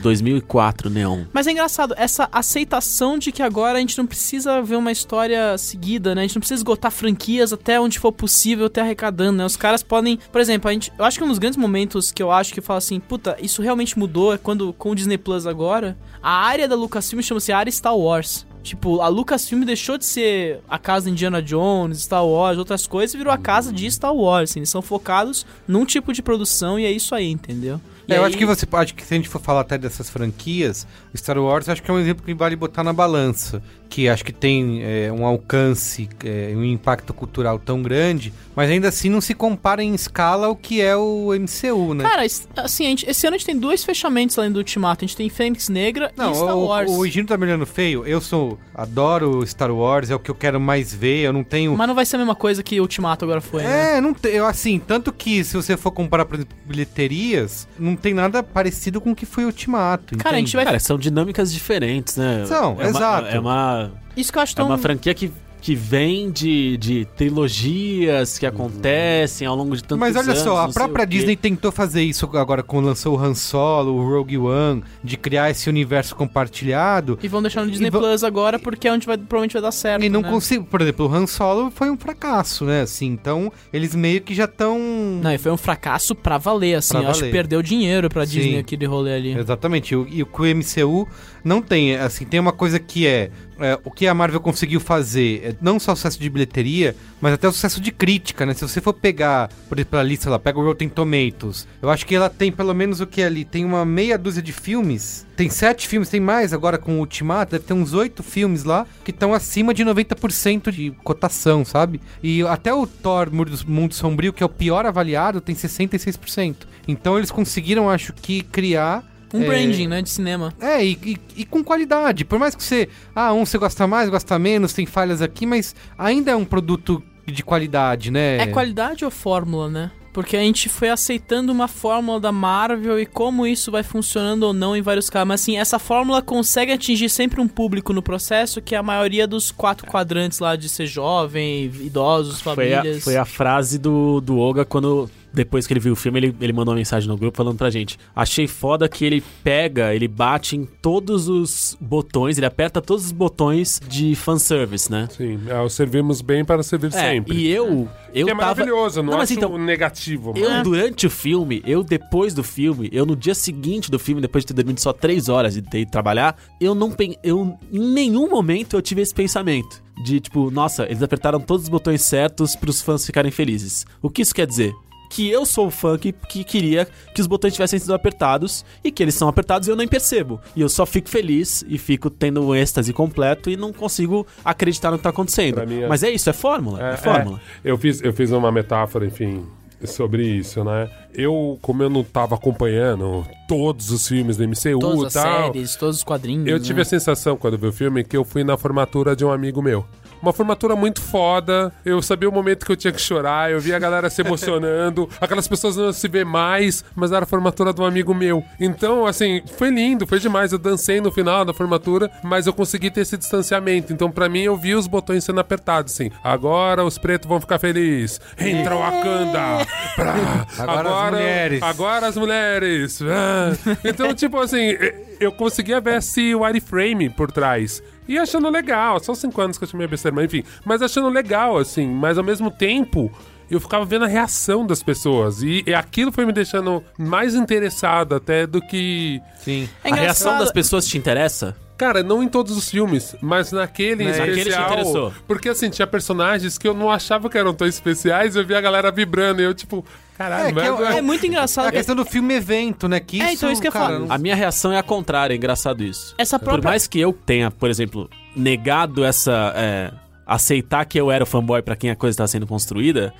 2004, Neon. Mas é engraçado, essa aceitação de que agora a gente não precisa ver uma história seguida, né? A gente não precisa esgotar franquias até onde for possível, até arrecadando, né? Os caras podem. Por exemplo, a gente, eu acho que um dos grandes momentos que eu acho que eu falo assim, puta, isso realmente mudou é quando com o Disney Plus agora, a área da Lucasfilm chama-se área Star Wars. Tipo, a Lucasfilm deixou de ser a casa de Indiana Jones, Star Wars, outras coisas, e virou a casa de Star Wars. Assim, eles são focados num tipo de produção e é isso aí, entendeu? É, eu acho que você acho que se a gente for falar até dessas franquias, Star Wars acho que é um exemplo que vale botar na balança, que acho que tem é, um alcance, é, um impacto cultural tão grande, mas ainda assim não se compara em escala ao que é o MCU, né? Cara, assim, a gente- esse ano a gente tem dois fechamentos além do Ultimato. A gente tem Fênix Negra não, e Star o, Wars. o Higino tá me olhando feio. Eu sou adoro Star Wars, é o que eu quero mais ver. Eu não tenho Mas não vai ser a mesma coisa que Ultimato agora foi, né? É, não tem, eu assim, tanto que se você for comparar por exemplo, bilheterias, não tem nada parecido com o que foi Ultimato. Cara, a gente entende? vai- Cara, são dinâmicas diferentes, né? São, é uma- exato. é uma, Isso que eu acho é tão... uma franquia que que vem de, de trilogias que acontecem ao longo de tantos Mas olha anos. só, a própria. Disney tentou fazer isso agora quando lançou o Han Solo, o Rogue One, de criar esse universo compartilhado. E vão deixar no Disney vão- Plus agora porque é onde vai, provavelmente vai dar certo. E não né? consigo, por exemplo, o Han Solo foi um fracasso, né? Assim, então eles meio que já estão. Não, e foi um fracasso pra valer, assim. Pra eu acho que valer. perdeu dinheiro pra Sim. Disney aqui de rolê ali. Exatamente. E o, e o que o MCU não tem, assim, tem uma coisa que é, é, o que a Marvel conseguiu fazer, é não só sucesso de bilheteria, mas até o sucesso de crítica, né? Se você for pegar, por exemplo, a lista lá, pega o Rotten Tomatoes, eu acho que ela tem pelo menos o que ali, tem uma meia dúzia de filmes, tem sete filmes, tem mais agora com o Ultimato, deve ter uns oito filmes lá que estão acima de 90% de cotação, sabe? E até o Thor Mundo Sombrio, que é o pior avaliado, tem 66%. Então eles conseguiram, acho que, criar Um É. branding, né, de cinema. é, e, e- e com qualidade. Por mais que você. Ah, um você gosta mais, gosta menos, tem falhas aqui, mas ainda é um produto de qualidade, né? É qualidade ou fórmula, né? Porque a gente foi aceitando uma fórmula da Marvel e como isso vai funcionando ou não em vários casos. Mas assim, essa fórmula consegue atingir sempre um público no processo, que é a maioria dos quatro quadrantes lá de ser jovem, idosos, Foi famílias. a, foi a frase do, do Oga quando. Depois que ele viu o filme, ele, ele mandou uma mensagem no grupo falando pra gente. Achei foda que ele pega, ele bate em todos os botões, ele aperta todos os botões de fanservice, né? Sim, é, o servimos bem para servir É, sempre. e eu. eu que é tava- maravilhoso, eu não, Não, acho então, negativo. Eu, mas- durante o filme, eu depois do filme, eu no dia seguinte do filme, depois de ter dormido só três horas e ter ido trabalhar, eu não pen... eu em nenhum momento eu tive esse pensamento de tipo, nossa, eles apertaram todos os botões certos pros fãs ficarem felizes. O que isso quer dizer? Que eu sou o fã que, que queria que os botões tivessem sido apertados e que eles são apertados e eu nem percebo. E eu só fico feliz e fico tendo um êxtase completo e não consigo acreditar no que tá acontecendo. É- Mas é isso, é fórmula. É, fórmula. é. eu, fiz, eu fiz uma metáfora, enfim, sobre isso, né? Eu, como eu não tava acompanhando todos os filmes do MCU Todas e as tal, séries, todos os quadrinhos. eu né? tive a sensação quando vi o filme que eu fui na formatura de um amigo meu. Uma formatura muito foda. Eu sabia o momento que eu tinha que chorar. Eu vi a galera se emocionando. Aquelas pessoas não se vê mais, mas era a formatura de um amigo meu. Então, assim, foi lindo, foi demais. Eu dancei no final da formatura, mas eu consegui ter esse distanciamento. Então, pra mim, eu vi os botões sendo apertados, assim. Agora os pretos vão ficar felizes. Entra o Wakanda! Pra- Agora as mulheres. Agora as mulheres. Ah. Então, tipo assim, eu conseguia ver esse wireframe por trás. E achando legal, só cinco anos que eu chamei besteira, mas enfim. Mas achando legal, assim, mas ao mesmo tempo. Eu ficava vendo a reação das pessoas. E, e aquilo foi me deixando mais interessado até do que. Sim. É a reação das pessoas te interessa? Cara, não em todos os filmes, mas naquele em Né, naquele te especial. interessou. Porque assim, tinha personagens que eu não achava que eram tão especiais, eu via a galera vibrando e eu, tipo, caralho, É, mas- é- É muito É engraçado. a questão do filme evento, né? Que isso, É, então isso que eu não- A minha reação é a contrária, é engraçado isso. Essa Por própria. mais que eu tenha, por exemplo, negado essa. é, aceitar que eu era o fanboy pra quem a coisa estava sendo construída,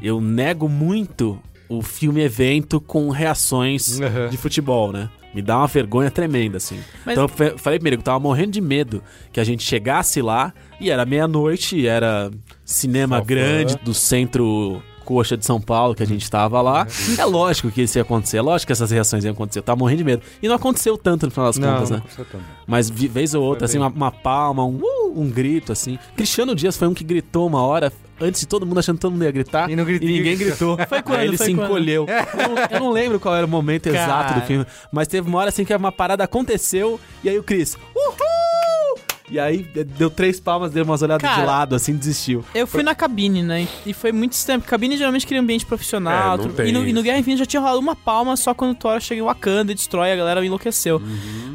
eu nego muito o filme evento com reações Uhum. de futebol, né? Me dá uma vergonha tremenda, assim. Mas- Então eu falei primeiro que eu tava morrendo de medo que a gente chegasse lá e era meia-noite, era cinema Só fã. grande do centro coxa de São Paulo que a gente tava lá. É lógico que isso ia acontecer, é lógico que essas reações iam acontecer. Eu tava morrendo de medo. E não aconteceu tanto no final das Não, contas, né? não precisa também. Mas vez ou outra, assim, bem. uma, uma palma, um, uh, um grito, assim. Cristiano Dias foi um que gritou uma hora, antes de todo mundo achando que todo mundo ia gritar. E não gritou. ninguém gritou. Foi quando? Aí ele Foi se quando? encolheu. Eu, não, eu não lembro qual era o momento exato do Cara. filme, mas teve uma hora assim que uma parada aconteceu, e aí o Chris, uhul! E aí deu três palmas, deu umas olhadas Cara, de lado, assim, desistiu. Eu fui na cabine, né? E foi muito estranho. porque Cabine geralmente cria ambiente profissional. É, não tudo- tem e, no, e no. Guerra Infinita já tinha rolado uma palma só quando o Thor chega em Wakanda e destrói, a galera enlouqueceu.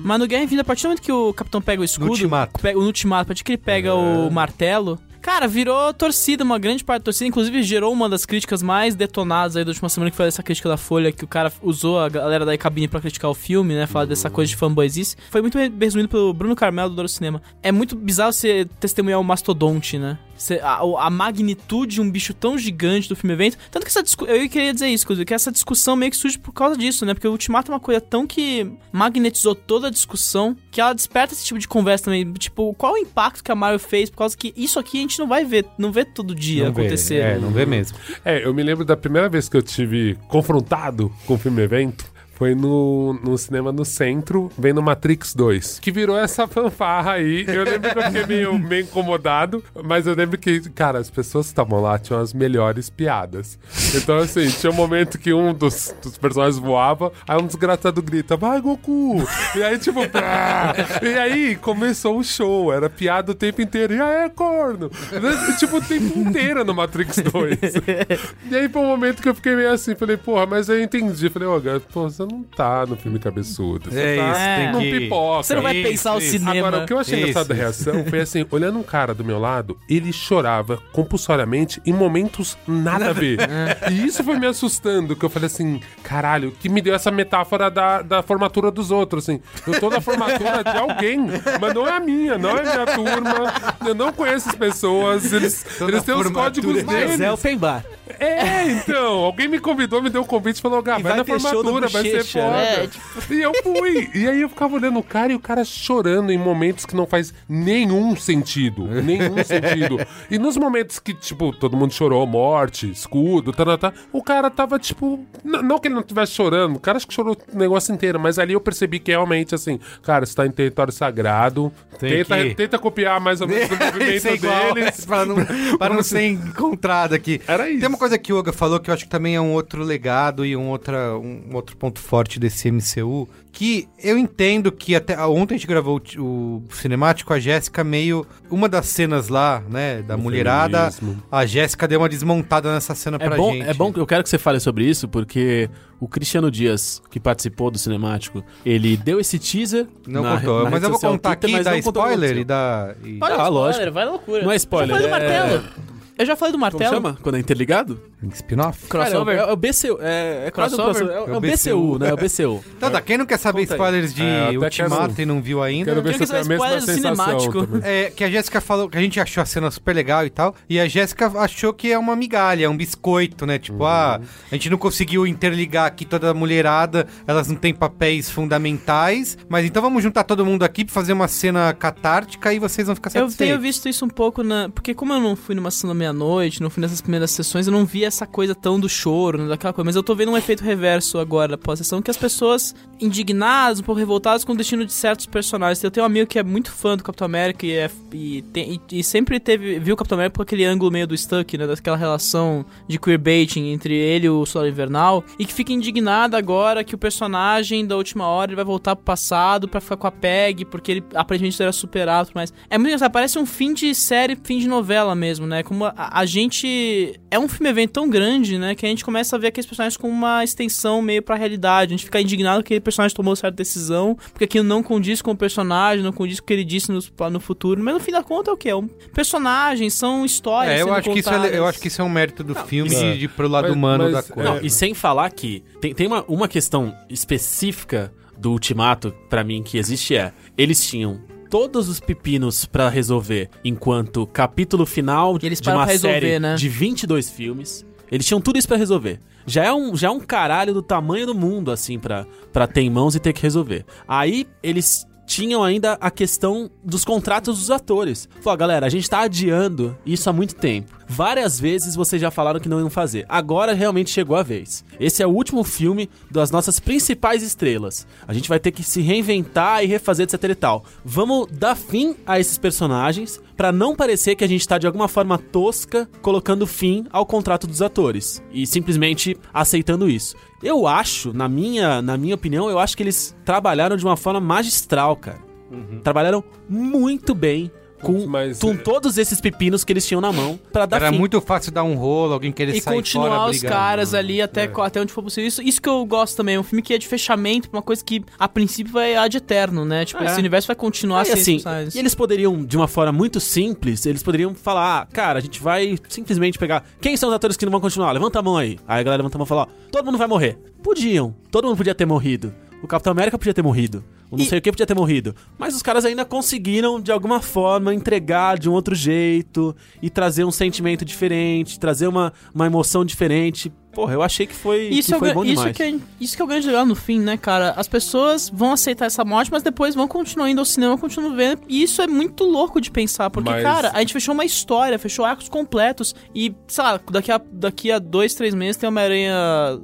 Mas no Guerra Infinita, a partir do momento que o Capitão pega o escudo. Ultimato. Pega, o Ultimato, a partir que ele pega o martelo. Cara, virou torcida, uma grande parte da torcida. Inclusive, gerou uma das críticas mais detonadas aí da última semana, que foi essa crítica da Folha, que o cara usou a galera da cabine pra criticar o filme, né? Falar dessa coisa de fanboyzice. Foi muito resumido pelo Bruno Carmelo do Doro Cinema. É muito bizarro você testemunhar o mastodonte, né? A, a magnitude de um bicho tão gigante do filme evento. Tanto que essa discussão. Eu queria dizer isso, inclusive, que essa discussão meio que surge por causa disso, né? Porque o Ultimato é uma coisa tão que magnetizou toda a discussão que ela desperta esse tipo de conversa também. Tipo, qual o impacto que a Marvel fez? Por causa que isso aqui a gente não vai ver, não vê todo dia Não vê, acontecer. É, não vê mesmo. É, eu me lembro da primeira vez que eu tive confrontado com o filme evento. Foi no, no cinema no centro, vendo Matrix 2. Que virou essa fanfarra aí. Eu lembro que eu fiquei meio, meio incomodado, mas eu lembro que, cara, as pessoas que estavam lá tinham as melhores piadas. Então, assim, tinha um momento que um dos, dos personagens voava, aí um desgraçado grita, vai, Goku! E aí, tipo, pá! E aí começou o show, era piada o tempo inteiro. E aí, corno? tipo, o tempo inteiro no Matrix 2. e aí foi um momento que eu fiquei meio assim, falei, porra, mas eu entendi. Falei, ô, cara, pô, você não tá no filme cabeçudo. Você É tá isso, tem no que- pipoca. Você não vai Isso, pensar o isso. cinema. Agora, o que eu achei Isso, engraçado da reação foi assim, olhando um cara do meu lado, ele chorava compulsoriamente em momentos nada a ver. e isso foi me assustando, que eu falei assim, caralho, que me deu essa metáfora da, da formatura dos outros, assim. Eu tô na formatura de alguém, mas não é a minha, não é a minha turma, eu não conheço as pessoas, eles, eles têm os códigos deles. Mas é open bar. É, então, alguém me convidou, me deu um convite e falou, Gá, E vai, vai na formatura, vai ser foda. né? E eu fui. E aí eu ficava olhando o cara e o cara chorando em momentos que não faz nenhum sentido. Nenhum sentido. E nos momentos que, tipo, todo mundo chorou, morte, escudo, tá, tá, tá, o cara tava, tipo. Não que ele não estivesse chorando, o cara acho que chorou o negócio inteiro, mas ali eu percebi que realmente, assim, cara, você tá em território sagrado. Tem Tenta, que- tenta copiar mais ou menos o é movimento igual, deles. para não, para não ser encontrado aqui. Era isso. Tem uma coisa que o Olga falou que eu acho que também é um outro legado e um, outra, um outro ponto forte desse MCU, que eu entendo que até ontem a gente gravou o, o cinemático, a Jéssica meio... Uma das cenas lá, né, da Do mulherada, feminismo. a Jéssica deu uma desmontada nessa cena É pra bom, gente. é bom que eu quero que você fale sobre isso, porque o Cristiano Dias, que participou do cinemático, ele deu esse teaser. Não na- contou, na mas eu vou contar Twitter, aqui, o que spoiler e dar... e- Olha, Ah, spoiler, lógico. vai loucura. Não é spoiler, Eu já falei do martelo. Eu Como chama? Quando é interligado? Spin-off? Crossover. Cara, é, o- é o BCU. É, é Crossover? É, o- é BCU, né? É o BCU. Então tá, quem não quer saber Conta aí. spoilers de É, eu Ultimato quero- e não viu ainda... Quero ver se eu tenho a você mesma cinemático. É, que a Jéssica falou que a gente achou a cena super legal e tal. E a Jéssica achou que é uma migalha, é um biscoito, né? Tipo, ah, a gente não conseguiu interligar aqui toda a mulherada, elas não têm papéis fundamentais. Mas então vamos juntar todo mundo aqui pra fazer uma cena catártica e vocês vão ficar Eu satisfeitos. tenho visto isso um pouco na. Porque, como eu não fui numa da meia-noite, não fui nessas primeiras sessões, eu não vi essa coisa tão do choro, né, daquela coisa. Mas eu tô vendo um efeito reverso agora após a sessão, que as pessoas indignadas, um pouco revoltadas com o destino de certos personagens. Eu tenho um amigo que é muito fã do Capitão América e, é, e, tem- e- e sempre teve, viu o Capitão América com aquele ângulo meio do Stuck, né? Daquela relação de queerbaiting entre ele e o Soldado Invernal. E que fica indignada agora que o personagem da última hora ele vai voltar pro passado pra ficar com a Peg, porque ele aparentemente era superado, mas é muito engraçado, parece um fim de série, fim de novela mesmo, né? Como a, a gente é um filme evento tão grande, né, que a gente começa a ver aqueles personagens com uma extensão meio pra realidade. A gente fica indignado que aquele personagem tomou certa decisão, porque aquilo não condiz com o personagem, não condiz com o que ele disse no, no futuro, mas no fim da conta é o que é um personagem, são histórias É, eu sendo acho, que isso é, contadas. eu acho que isso é um mérito do filme é. de, de ir pro lado Mas- humano mas, da coisa. Não, e sem falar que tem, tem uma, uma questão específica do Ultimato, pra mim, que existe é: eles tinham todos os pepinos pra resolver enquanto capítulo final eles de uma resolver, série né? de 22 filmes. Eles tinham tudo isso pra resolver. Já é um, já é um caralho do tamanho do mundo, assim, pra, pra ter em mãos e ter que resolver. Aí eles tinham ainda a questão dos contratos dos atores. Falou, galera, a gente tá adiando isso há muito tempo. Várias vezes vocês já falaram que não iam fazer. Agora realmente chegou a vez. Esse é o último filme das nossas principais estrelas. A gente vai ter que se reinventar e refazer, etc e tal. Vamos dar fim a esses personagens pra não parecer que a gente tá de alguma forma tosca colocando fim ao contrato dos atores e simplesmente aceitando isso. Eu acho, na minha, na minha opinião, eu acho que eles trabalharam de uma forma magistral, cara. Trabalharam muito bem com, Mas, com é- todos esses pepinos que eles tinham na mão pra dar Era fim. muito fácil dar um rolo, alguém querer e sair continuar fora os brigar. caras ali até, até onde for possível. Isso, isso que eu gosto também. É um filme que é de fechamento, uma coisa que a princípio vai ad eterno, né? Tipo, É. esse universo vai continuar sem assim, e eles poderiam, de uma forma muito simples, eles poderiam falar, ah, cara, a gente vai simplesmente pegar. Quem são os atores que não vão continuar? Levanta a mão aí. Aí a galera levanta a mão e fala, ó, todo mundo vai morrer. Podiam. Todo mundo podia ter morrido. O Capitão América podia ter morrido. O não E- sei o que podia ter morrido. Mas os caras ainda conseguiram, de alguma forma, entregar de um outro jeito e trazer um sentimento diferente, trazer uma, uma emoção diferente porra, eu achei que foi, Isso, que é, o foi bom isso, demais. que é, isso que é o grande legal no fim, né, cara? As pessoas vão aceitar essa morte, mas depois vão continuar indo ao cinema, continuam vendo. E isso é muito louco de pensar, porque, Mas- cara, a gente fechou uma história, fechou arcos completos. E, sei lá, daqui a, daqui a dois, três meses tem Homem-Aranha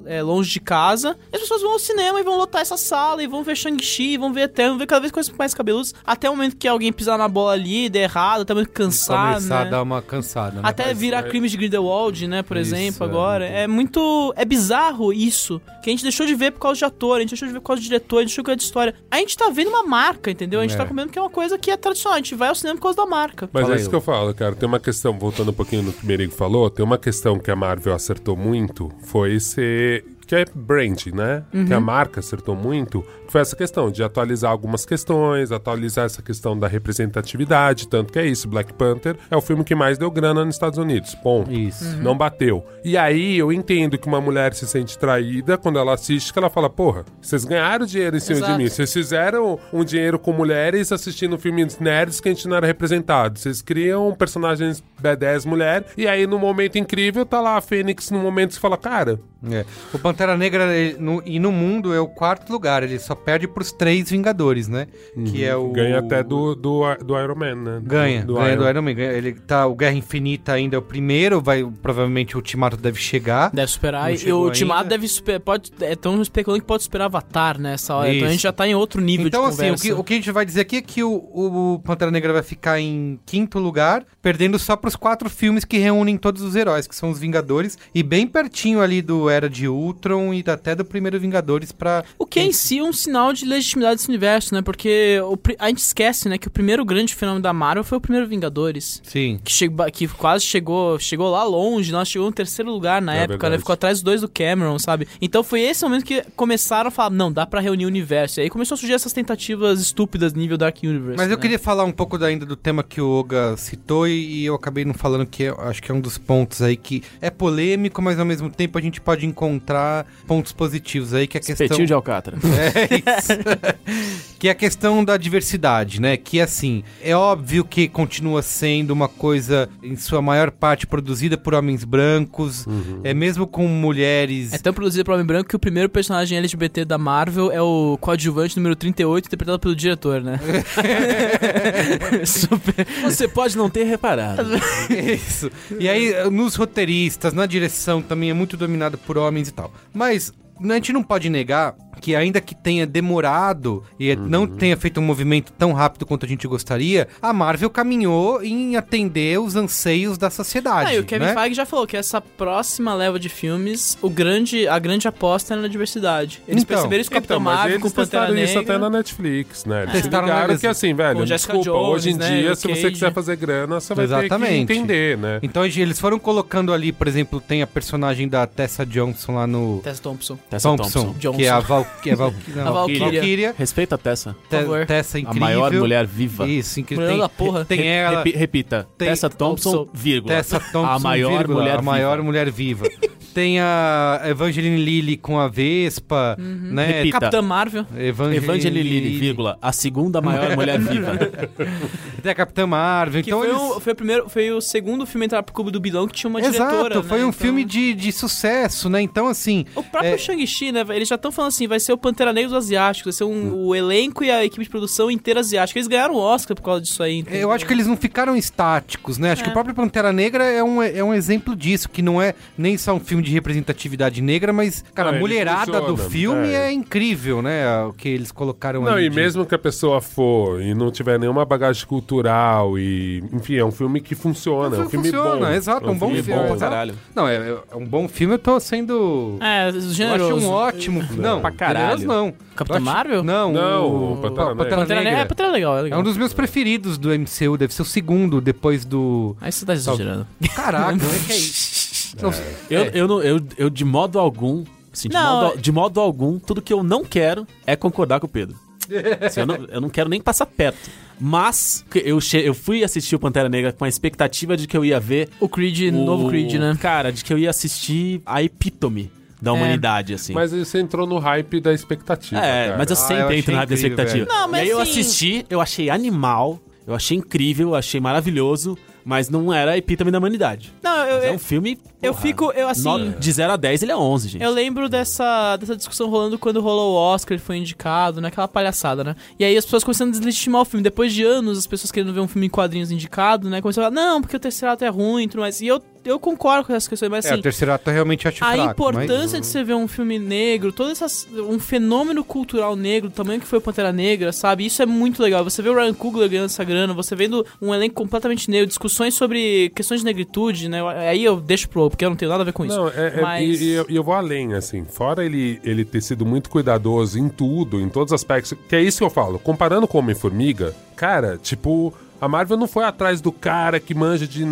é, longe de casa. E as pessoas vão ao cinema e vão lotar essa sala, e vão ver Shang-Chi, e vão ver Eterno, vão ver cada vez coisas mais cabeludas. Até o momento que alguém pisar na bola ali, der errado, até o momento que cansar, Começar né? a dar uma cansada, né? Até virar é- crimes de Grindelwald, né, por Isso, exemplo, é. agora. É muito. É bizarro isso. Que a gente deixou de ver por causa de ator, a gente deixou de ver por causa de diretor, a gente deixou de ver de história. A gente tá vendo uma marca, entendeu? A gente É. tá comendo que é uma coisa que é tradicional. A gente vai ao cinema por causa da marca. Mas Fala é aí, isso que eu falo, cara. Tem uma questão, voltando um pouquinho no que o Merigo falou, tem uma questão que a Marvel acertou muito, foi ser. Que é brand, né? Que a marca acertou muito, foi essa questão de atualizar algumas questões, atualizar essa questão da representatividade, tanto que é isso, Black Panther é o filme que mais deu grana nos Estados Unidos, ponto. Isso. Não bateu. E aí eu entendo que uma mulher se sente traída quando ela assiste, que ela fala, porra, vocês ganharam dinheiro em cima Exato. de mim, vocês fizeram um dinheiro com mulheres assistindo filmes nerds que a gente não era representado. Vocês criam personagens B10 mulher, e aí no momento incrível tá lá a Fênix no momento que você fala, cara, É. O Pantera Negra ele- no- e no mundo é o quarto lugar, ele só perde pros três Vingadores, né? Que é o. ganha até do, do, do Iron Man, né? Ganha, do, ganha Iron. do Iron Man. ganha- Ele tá, o Guerra Infinita ainda é o primeiro, vai, provavelmente o Ultimato deve chegar. Deve superar. E o Ultimato ainda. deve superar. Pode, é, tão especulando que pode superar Avatar nessa hora. Então a Isso. gente já tá em outro nível Então, de assim, o conversa. que, o que a gente vai dizer aqui é que o, o Pantera Negra vai ficar em quinto lugar, perdendo só pros quatro filmes que reúnem todos os heróis, que são os Vingadores, e bem pertinho ali do Era de Ultron e até do primeiro Vingadores pra. O que é em si um sinal de legitimidade desse universo, né? Porque o a gente esquece, né, que o primeiro grande fenômeno da Marvel foi o primeiro Vingadores. Sim. Que, chegou, que quase chegou, chegou lá longe, nós chegou no terceiro lugar na É época, né? verdade. Ficou atrás dos dois do Cameron, sabe? Então foi esse momento que começaram a falar, não, dá pra reunir o universo. E aí começou a surgir essas tentativas estúpidas nível Dark Universe. Mas eu né? queria falar um pouco da- ainda do tema que o Oga citou e, e eu acabei não falando que eu acho que é um dos pontos aí que é polêmico, mas ao mesmo tempo a gente pode encontrar pontos positivos aí, que é a questão... Espetinho de Alcátara. É que é a questão da diversidade, né? Que assim, é óbvio que continua sendo uma coisa, em sua maior parte, produzida por homens brancos, é mesmo com mulheres. É tão produzido por Homem Branco que o primeiro personagem LGBT da Marvel é o coadjuvante número 38, interpretado pelo diretor, né? Super. Você pode não ter reparado. Isso. E aí, nos roteiristas, na direção também é muito dominado por homens e tal. Mas a gente não pode negar que ainda que tenha demorado e não tenha feito um movimento tão rápido quanto a gente gostaria, a Marvel caminhou em atender os anseios da sociedade. Ah, e o Kevin né? Feige já falou que essa próxima leva de filmes, o grande, a grande aposta é na diversidade. Eles Então, perceberam isso com Então, Marvel, eles com Pantera testaram isso Negra. até na Netflix, né? Eles Testaram ligaram que assim, velho, desculpa, Jones, hoje em né, dia, se você quiser fazer grana, você vai ter Exatamente. que entender, né? Então eles foram colocando ali, por exemplo, tem a personagem da Tessa Johnson lá no Tessa Thompson. Tessa Thompson, Thompson. Que é a, Val, que é a, Val, não, A Valkyria. Valkyria. Respeita a Tessa. Te- favor. Tessa A incrível. maior mulher viva. Isso, incrível. Mulher Tem, da porra. tem Re- ela, repi- repita. tem- Tessa Thompson, Thompson. vírgula. Tessa Thompson, a maior vírgula, mulher a maior viva. mulher viva. Tem a Evangeline Lilly com a Vespa, né? Repita. Capitã Marvel. Evangeline, Evangeline Lilly, vírgula. A segunda maior mulher viva. Tem a Capitã Marvel. Que então foi, eles... o, foi, o primeiro, foi o segundo filme a entrar pro Clube do Bilão que tinha uma Exato, diretora. foi né? um Então- filme de, de sucesso, né? Então, assim, O próprio É. Shang-Chi, né? Eles já estão falando assim, vai ser o Pantera Negra dos asiáticos, vai ser um, o elenco e a equipe de produção inteira asiática. Eles ganharam o Oscar por causa disso aí. entendeu? eu acho que eles não ficaram estáticos, né? Acho que o próprio Pantera Negra é um, é um exemplo disso, que não é nem só um filme de representatividade negra, mas, cara, Não, a mulherada do filme é. é. incrível, né? O que eles colocaram Não, ali. e de- mesmo que a pessoa for e não tiver nenhuma bagagem cultural e... Enfim, é um filme que funciona, é um filme funciona, bom. exato, é um bom filme filme. exato. caralho. Não, é, é um bom filme, eu tô sendo. É, eu generoso. acho um ótimo. Não, Pra caralho. não. Capitã Eu acho- Marvel? Não, Não, o o Pantera Negra. Pantera Negra. É, Pantera é legal, é É legal. um dos meus preferidos do MCU, deve ser o segundo, depois do. Aí você tá exagerando. Caraca, como é que é isso? Não, Eu, é. eu, não, eu, eu, de modo algum, assim, de, Não, modo, é- de modo algum, tudo que eu não quero é concordar com o Pedro. Assim, eu, não, eu não quero nem passar perto. Mas eu, che- eu fui assistir o Pantera Negra com a expectativa de que eu ia ver O Creed, o novo Creed, né? Cara, de que eu ia assistir a epítome da É. humanidade, assim. Mas você entrou no hype da expectativa, É, cara. mas eu Ah, eu sempre entro na hype da incrível, expectativa. velho. Não, mas e aí eu assim- assisti, eu achei animal, eu achei incrível, eu achei maravilhoso, Mas não era a epítome da humanidade. Não, eu, Mas é eu, um filme. Eu fico, eu assim... no- De 0 a 10, ele é 11, gente. Eu lembro dessa, dessa discussão rolando quando rolou o Oscar, ele foi indicado, naquela palhaçada, né? E aí as pessoas começando a deslegitimar o filme. Depois de anos, as pessoas querendo ver um filme em quadrinhos indicado, né? Começaram a falar, não, porque o terceiro ato é ruim e tudo mais. E eu, eu concordo com essas questões, mas É, assim... o terceiro ato realmente acho A fraco. importância de você ver um filme negro, todo essas, um fenômeno cultural negro, do tamanho que foi o Pantera Negra, sabe? Isso é muito legal. Você vê o Ryan Coogler ganhando essa grana, você vendo um elenco completamente negro, discussões sobre questões de negritude, né? Aí eu deixo pro, porque eu não tenho nada a ver com isso. Não, é, é- Mas- e, e eu, eu vou além, assim. Fora ele, ele ter sido muito cuidadoso em tudo, em todos os aspectos. Que é isso que eu falo. Comparando com Homem-Formiga, cara, tipo. A Marvel não foi atrás do cara que manja de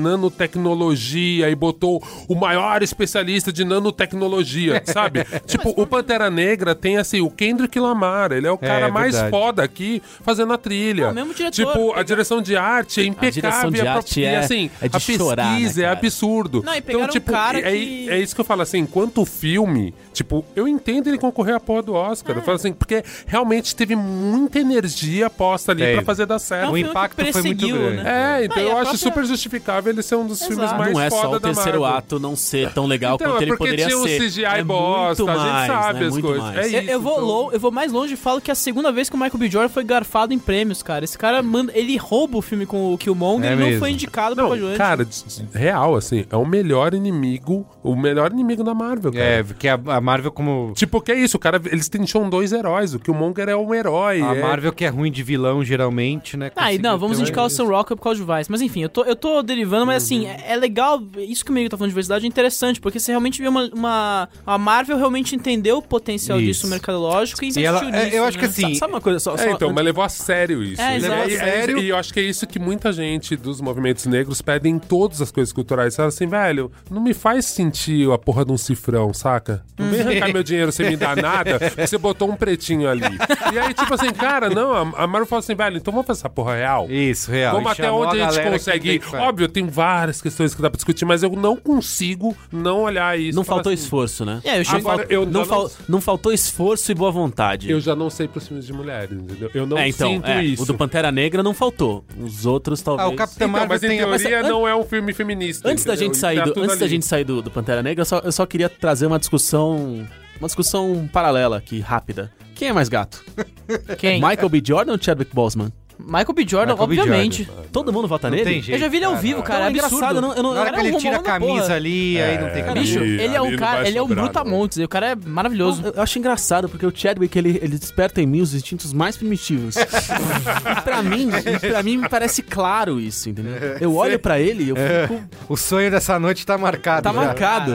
nanotecnologia e botou o maior especialista de nanotecnologia, sabe? tipo, o Pantera Negra tem assim, o Kendrick Lamar, ele é o cara mais verdade. foda aqui fazendo a trilha. Não, mesmo diretor, tipo, a direção de arte é impecável. direção de e a arte e, é- assim, é de a chorar, né, pesquisa é cara? absurdo. Não, e pegaram um cara é, que- é isso que eu falo assim, enquanto o filme, tipo, eu entendo ele concorrer à porra do Oscar. Eu falo assim, porque realmente teve muita energia posta ali Teve. pra fazer dar É certo. um O impacto foi muito perseguiu, grande. né? É, então Não, eu acho própria- super justificável ele ser um dos filmes Exato. mais não é foda só o terceiro ato não ser tão legal Então, quanto é ele poderia tinha um ser. CGI é bosta, muito a gente mais, sabe né? as Muito coisas. mais. É Eu, isso, eu vou então. low- eu vou mais longe e falo que é a segunda vez que o Michael B. Jordan foi garfado em prêmios, cara. Esse cara manda, ele rouba o filme com o Killmonger É e não mesmo. foi indicado pra Não, coadjuvante. cara, de- de- real, assim, é o melhor inimigo, o melhor inimigo da Marvel, cara. É, porque a, a Marvel como... Tipo, que é isso, o cara, eles tinham dois heróis, o Killmonger é um herói. A é- Marvel que é ruim de vilão, geralmente, né? Ah, e não, vamos indicar um- Sam Rockwell por causa de Vice. Mas enfim, eu tô, eu tô derivando, mas assim, é, é legal. Isso que o Miguel tá falando de diversidade é interessante, porque você realmente vê uma. uma- a Marvel realmente entendeu o potencial Isso. disso mercadológico e E investiu ela- nisso. é, eu acho que né? assim, Sabe uma coisa só? É, só então, antes- mas levou a sério isso. É, E- exato. e, Sério. E eu acho que é isso que muita gente dos movimentos negros pedem em todas as coisas culturais. Fala assim, velho, não me faz sentir a porra de um cifrão, saca? Não vem arrancar meu dinheiro sem me dar nada, você botou um pretinho ali. E aí, tipo assim, cara, não, a, a Marvel fala assim, velho, então vamos fazer essa porra real. Isso, real. Vamos E até onde a, gente galera que consegue que fazer. Óbvio, tem várias questões que dá pra discutir, mas eu não consigo não olhar isso. Não faltou assim, esforço, né? É, eu chego- Agora, eu não, fal- não- não faltou esforço e boa vontade. Eu já não sei pros filmes de mulheres, entendeu? Eu não é, então, sinto é, isso. o do Pantera Negra não faltou. Os outros talvez. Ah, o Capitão Então, Marvel mas em teoria mas- não é um filme feminista. Antes da entendeu? gente sair, Tá do, antes da gente sair do, do Pantera Negra, eu só, eu só queria trazer uma discussão. Uma discussão paralela aqui, rápida. Quem é mais gato? Quem? Michael B. Jordan ou Chadwick Boseman? Michael B. Jordan, Michael B. obviamente. Todo mundo vota Não nele? tem jeito. Eu já vi ele ao cara. vivo, cara. Não, É é engraçado, absurdo. eu não- eu não- Na hora Cara, que é ele tira a camisa porra. ali, aí não tem É, camisa. Bicho, Ali- ele é um cara, ele é um brutamontes. O cara é maravilhoso. Eu, eu acho engraçado, porque o Chadwick, ele, ele desperta em mim os instintos mais primitivos. e pra mim, pra mim me parece claro isso, entendeu? Eu olho pra ele e eu fico... O sonho dessa noite tá marcado. Tá já. marcado.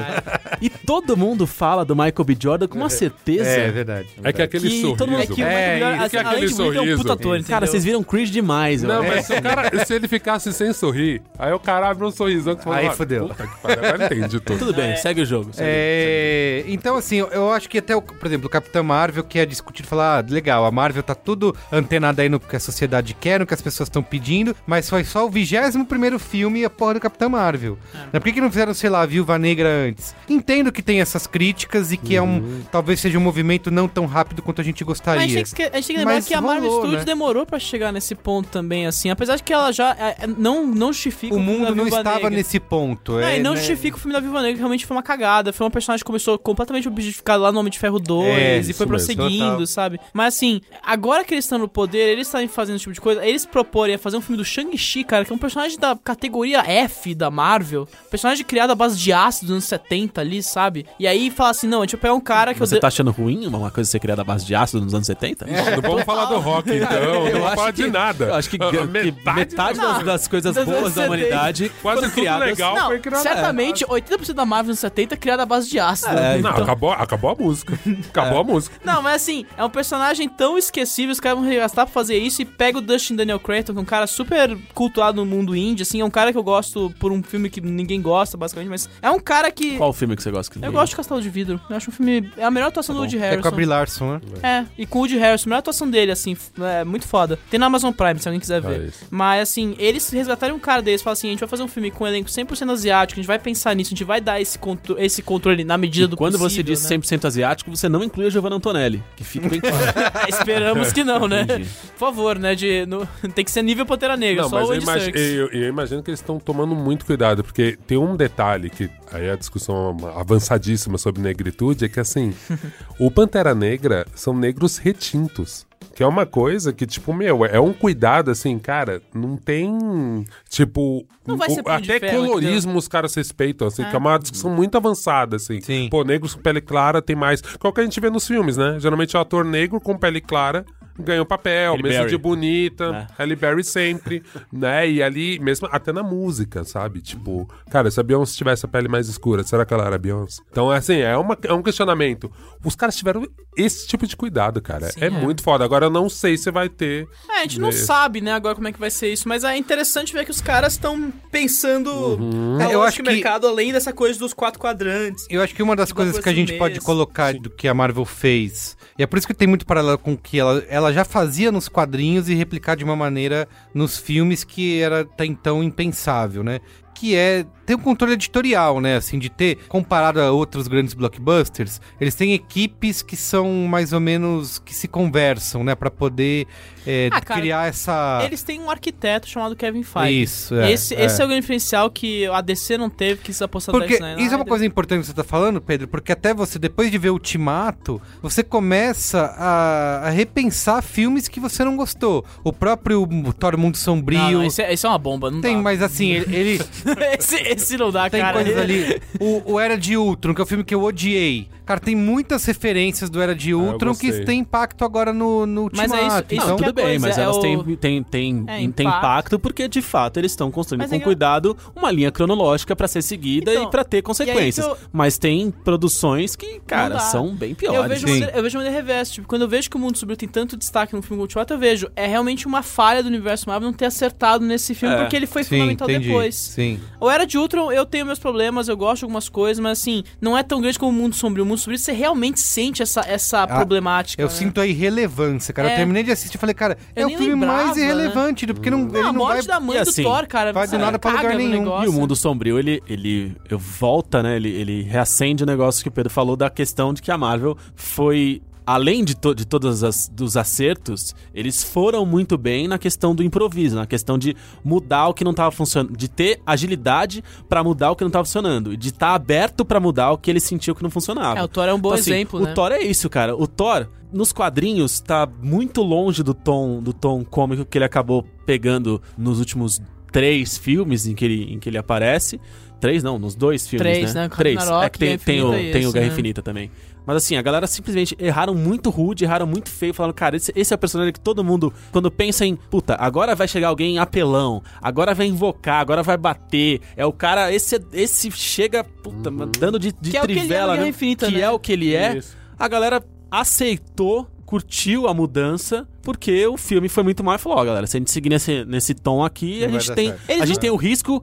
E todo mundo fala do Michael B. Jordan com uma certeza. É, verdade. É que aquele Que sorriso. todo mundo- É que o É, Michael B. é Jordan, além aquele de é um puta ator? Cara, vocês viram Chris demais, Não, mas se, o cara, se ele ficasse sem sorrir, aí o cara abre um sorrisão que fala, Aí "Ah, fudeu." Puta que pariu, agora entende tudo. Tudo bem, segue o jogo. segue É, então, assim, eu- acho que até, o, por exemplo, o Capitão Marvel, que é discutido, falar, ah, legal, a Marvel tá tudo antenada aí no que a sociedade quer, no que as pessoas estão pedindo, mas foi só o 21 primeiro filme e a porra do Capitão Marvel. Né, Por que, que não fizeram, sei lá, a Viúva Negra antes? Entendo que tem essas críticas e que é um, talvez seja um movimento não tão rápido quanto a gente Mas a gostaria. gente, tem que, a gente tem que lembrar Mas que a Marvel rolou, Studios né? demorou pra chegar nesse ponto também, assim. Apesar de que ela já é, é, não, não justifica O filme mundo da não Viúva estava Negra. nesse ponto. É, É, e não né? justifica o filme da Viúva Negra, que realmente foi uma cagada. Foi uma personagem que começou completamente objetificada lá no Homem de Ferro 2 É, e foi prosseguindo, Total. sabe? Mas assim, agora que eles estão no poder, eles estarem fazendo esse tipo de coisa, eles proporem a fazer um filme do Shang-Chi, cara, que é um personagem da categoria F da Marvel. Personagem criado à base de ácido dos anos 70 ali, sabe? E aí fala assim: não, a gente vai pegar um cara que eu. Você de- tá achando ruim uma coisa ser criada à base de ácido nos anos 70? Não vamos falar do rock, então. Não vamos falar de nada. Eu acho que, Ah, que metade, Não. das, das coisas Das boas da 70. humanidade Quase foram criadas... legal Não, foi criado. certamente 80% da Marvel nos 70 é criada à base de ácido. É, Não, Então- acabou, acabou a música. Acabou a música. Não, mas assim, é um personagem tão esquecível, os caras vão regastar pra fazer isso e pega o Dustin Daniel Creighton, que é um cara super cultuado no mundo indie, assim, é um cara que eu gosto por um filme que ninguém gosta, basicamente, mas é um cara que... Qual filme que você gosta? Eu gosto de Castelo de Vidro, eu acho um filme... É a melhor atuação do Woody É com a Harrison. Brie Larson, né? É, e com o Woody Harrison, a melhor atuação dele, assim, é muito foda. Tem na Amazon Prime, se alguém quiser ver. Isso. Mas, assim, eles resgatarem um cara deles, falam assim, a gente vai fazer um filme com um elenco 100% asiático, a gente vai pensar nisso, a gente vai dar esse, contro esse controle na medida do Quando você diz né? 100% asiático, você não inclui a Giovanna Antonelli, que fica bem claro. Esperamos que não, né? Entendi. Por favor, né? De, no- tem que ser nível Pantera Negra, Não, só mas o eu, Andy Serkis. eu- eu imagino que eles estão tomando muito cuidado, porque tem um detalhe que aí a discussão avançadíssima sobre negritude é que assim, o Pantera Negra são negros retintos. Que é uma coisa que, tipo, meu, é um cuidado, assim, cara, não tem, tipo... Não vai o- ser de Até ferro, colorismo os caras respeitam, assim, que é uma discussão muito avançada, assim. Sim. Pô, negros com pele clara tem mais... Qual que a gente vê nos filmes, né? Geralmente é o ator negro com pele clara ganha o papel, Halle Berry. de bonita, É. Halle Berry sempre, né? E ali, mesmo até na música, sabe? Tipo, cara, se a Beyoncé tivesse a pele mais escura, será que ela era Beyoncé? Então, é assim, é, uma, é um questionamento. Os caras tiveram esse tipo de cuidado, cara. Sim, é, é. muito foda. Agora, eu não sei se vai ter. É, a gente não sabe, né, agora como é que vai ser isso, mas é interessante ver que os caras estão pensando Uhum. eu lógica acho que- mercado além dessa coisa dos quatro quadrantes. Eu acho que uma das coisas coisa que a gente mês. pode colocar do que a Marvel fez, e é por isso que tem muito paralelo com o que ela, ela já fazia nos quadrinhos e replicar de uma maneira nos filmes que era até então impensável, né? Que é ter um controle editorial, né? Assim, de ter, comparado a outros grandes blockbusters, eles têm equipes que são mais ou menos que se conversam, né? Pra poder é, Ah, cara, criar essa. Eles têm um arquiteto chamado Kevin Feige. Isso, é. esse, esse é o grande diferencial que a DC não teve, que se apostar no Porque Snyder. isso é uma coisa importante que você tá falando, Pedro, porque até você, depois de ver Ultimato, você começa a, a repensar filmes que você não gostou. O próprio Thor Mundo Sombrio. Não, não, esse, é, esse é uma bomba, não tem, dá. mas assim, ele, ele esse, esse não dá, tem cara. coisas ali. O, o Era de Ultron, que é o filme que eu odiei. Cara, tem muitas referências do Era de Ultron que gostei. têm impacto agora no, no Mas Ultimato. é isso- isso então, que é Tudo bem, mas é elas o- têm, têm, têm, É, têm impacto. impacto porque de fato eles estão construindo Mas com é que- cuidado uma linha cronológica pra ser seguida Então, e pra ter consequências. eu- Mas tem produções que, cara, são bem Eu piores. vejo, maneira, eu vejo maneira reversa. Tipo, quando eu vejo que o mundo sombrio tem tanto destaque no filme Ultimato, eu vejo. É realmente uma falha do universo Marvel não ter acertado nesse filme, É. porque ele foi sim, fundamental entendi. depois. Sim. O Era de Ultron, eu tenho meus problemas, eu gosto de algumas coisas, mas assim, não é tão grande como o Mundo Sombrio. O Mundo Sombrio, você realmente sente essa, essa problemática. Eu né? sinto a irrelevância, cara. Eu É. terminei de assistir e falei, cara, Eu é o filme lembrava, mais né? irrelevante, do- porque não, ele Não, a não vai... morte da mãe E do assim, Thor, cara. vai do nada pra lugar nenhum. negócio. E o mundo sombrio, ele, ele eu volta, né? Ele, ele reacende o negócio que o Pedro falou da questão de que a Marvel foi. Além de, to de todos dos acertos, eles foram muito bem na questão do improviso, na questão de mudar o que não estava funcionando, de ter agilidade pra mudar o que não estava funcionando, e de estar aberto pra mudar o que ele sentiu que não funcionava. É, o Thor é um bom Então, assim, exemplo, o né? Thor é isso, cara. O Thor, nos quadrinhos, tá muito longe do tom, do tom cômico que ele acabou pegando nos últimos três filmes em que ele, em que ele aparece. Três não, nos dois filmes, Três, né? né? Três. É que tem, tem, o, tem o Guerra né? Infinita também. Mas assim, a galera simplesmente erraram muito rude, erraram muito feio, falando, cara, esse, esse é o personagem que todo mundo, quando pensa em, puta, agora vai chegar alguém apelão, agora vai invocar, agora vai bater. É o cara, esse, esse chega, puta, dando de, de Que é é trivela, Guerra né? Infinita, que né? é o que ele é. Isso. A galera aceitou, curtiu a mudança, porque o filme foi muito mal e falou, ó, galera, se a gente seguir nesse, nesse tom aqui, Não a gente, tem, certo. Eles a gente não- tem o risco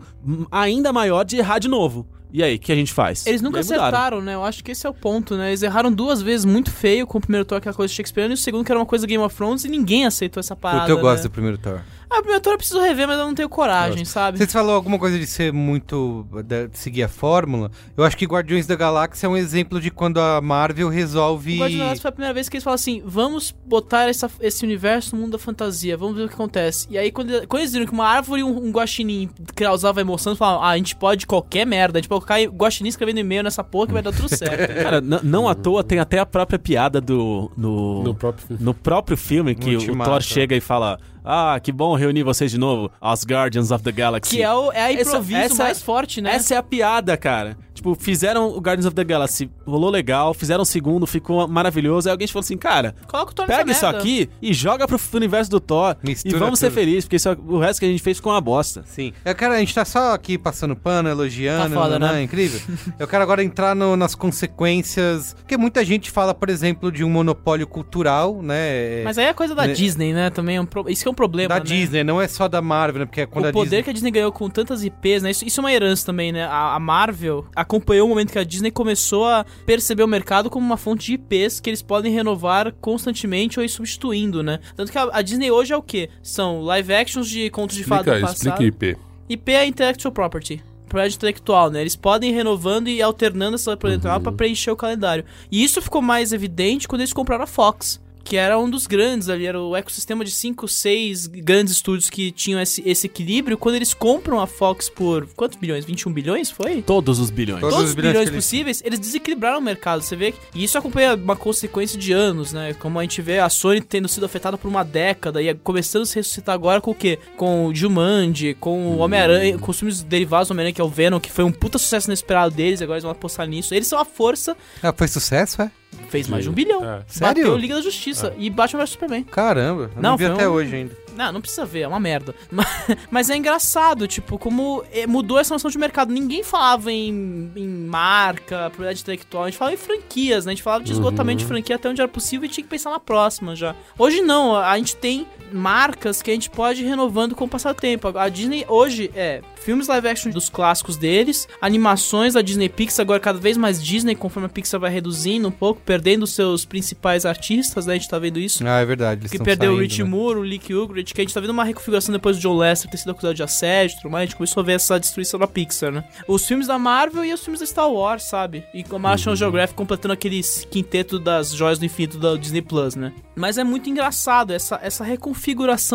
ainda maior de errar de novo. E aí, o que a gente faz? Eles nunca acertaram, né? Eu acho que esse é o ponto, né? Eles erraram duas vezes muito feio com o primeiro Thor, aquela coisa Shakespeare, e o segundo que era uma coisa Game of Thrones, e ninguém aceitou essa parada. Puta, eu gosto né? do primeiro Thor. Ah, o primeiro Thor eu preciso rever, mas eu não tenho coragem, sabe? Você falou alguma coisa de ser muito. de seguir a fórmula. Eu acho que Guardiões da Galáxia é um exemplo de quando a Marvel resolve. O Guardiões da Galáxia foi a primeira vez que eles falam assim: vamos botar essa- esse universo no mundo da fantasia, vamos ver o que acontece. E aí, quando, quando eles viram que uma árvore e um, um guaxinim causava emoção, eles falaram: ah, a gente pode qualquer merda, a gente pode colocar guaxinim escrevendo e-mail nessa porra que vai dar tudo certo. Cara, não à toa tem até a própria piada do. No, No próprio filme. no próprio filme que o. Thor chega e fala: Ah, que bom reunir vocês de novo, as Guardians of the Galaxy. que é, o, é a Essa- improviso essa- mais forte, né? Essa é a piada, cara. Tipo, fizeram o Guardians of the Galaxy, rolou legal, fizeram o segundo, ficou maravilhoso. Aí alguém falou assim, cara, Coloca o Thor pega isso merda. aqui e joga pro universo do Thor. Mistura e vamos ser tudo. felizes, porque isso, é- o resto que a gente fez ficou uma bosta. Sim. Eu quero, a gente tá só aqui passando pano, elogiando, Tá foda, né? né? Incrível. Eu quero agora entrar no- nas consequências. Porque muita gente fala, por exemplo, de um monopólio cultural, né? Mas aí é coisa da Né? Disney, né? Também é um pro... Isso que é um problema, da né? Disney, não é só da Marvel, né? Porque é quando o a poder Disney. que a Disney ganhou com tantas IPs, né? Isso, isso é uma herança também, né? A, a Marvel acompanhou o momento que a Disney começou a perceber o mercado como uma fonte de IPs que eles podem renovar constantemente ou ir substituindo, né? Tanto que a, a Disney hoje é o quê? São live actions de contos de fada Explica, do passado. explica IP. IP é Intellectual Property. propriedade intelectual, né? Eles podem ir renovando e alternando essa propriedade intelectual pra preencher o calendário. E isso ficou mais evidente quando eles compraram a Fox. Que era um dos grandes ali, era o ecossistema de 5, 6 grandes estúdios que tinham esse, esse equilíbrio. Quando eles compram a Fox por quantos bilhões? 21 bilhões, foi? Todos os bilhões. Todos todos os bilhões bilhões que eles- possíveis, eles desequilibraram o mercado. Você vê que e isso acompanha uma consequência de anos, né? Como a gente vê a Sony tendo sido afetada por uma década e começando a se ressuscitar agora com o quê? Com o Jumanji, com o Homem-Aranha, com os filmes derivados do Homem-Aranha, que é o Venom, que foi um puta sucesso inesperado deles, agora eles vão apostar nisso. Eles são a força, Ah, foi sucesso, é? Fez mais de um bilhão. É. Sério? Bateu Liga da Justiça e Batman vs Superman. Caramba, eu não, Não, vi até um- hoje ainda. Não, não precisa ver, é uma merda. Mas, mas é engraçado, tipo, como é, mudou essa noção de mercado. Ninguém falava em, em marca, propriedade intelectual, a gente falava em franquias, né? A gente falava de esgotamento de franquia até onde era possível e tinha que pensar na próxima já. Hoje não, a gente tem marcas que a gente pode ir renovando com o passar do tempo. A Disney hoje é filmes live action dos clássicos deles, animações da Disney Pixar, agora cada vez mais Disney, conforme a Pixar vai reduzindo um pouco, perdendo seus principais artistas, né? A gente tá vendo isso Ah, é verdade. Que perdeu o saindo, Rich né? Moore, o Lick Ugrid, que a gente tá vendo uma reconfiguração depois do John Lester ter sido acusado de assédio e tudo mais, a gente começou a ver essa destruição da Pixar, né? Os filmes da Marvel e os filmes da Star Wars, sabe? E com a National Geographic completando aquele quinteto das joias do infinito da Disney Plus, né? Mas é muito engraçado essa, essa reconfiguração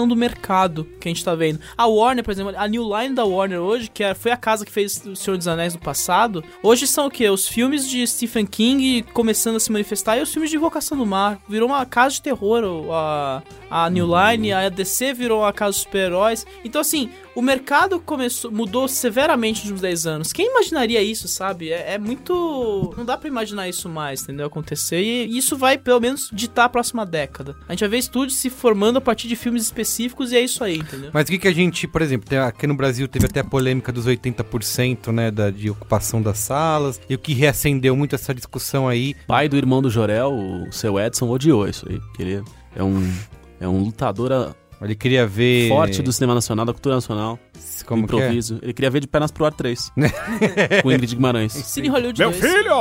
do mercado que a gente tá vendo. A Warner, por exemplo, a New Line da Warner hoje, que é- foi a casa que fez O Senhor dos Anéis do passado, hoje são o quê? Os filmes de Stephen King começando a se manifestar e os filmes de Invocação do Mar. Virou uma casa de terror a, a New Line, a DC virou uma casa de super-heróis. Então, assim, o mercado começou, mudou severamente nos últimos 10 anos. Quem imaginaria isso, sabe? É, é muito. Não dá pra imaginar isso mais, entendeu? Acontecer. E isso vai, pelo menos, ditar a próxima década. A gente vai ver estúdios se formando a partir de filmes específicos e é isso aí, entendeu? Mas o que, que a gente, por exemplo, aqui no Brasil teve até a polêmica dos 80%, né, da, de ocupação das salas, e o que reacendeu muito essa discussão aí. pai do irmão do Jorel, o seu Edson, odiou isso aí. porque Ele é um, é um lutador Ele queria ver... forte do cinema nacional, da cultura nacional, como é? improviso. Ele queria ver de pernas pro ar 3. com Ingrid Guimarães. Cine Hollywood Meu 2. filho!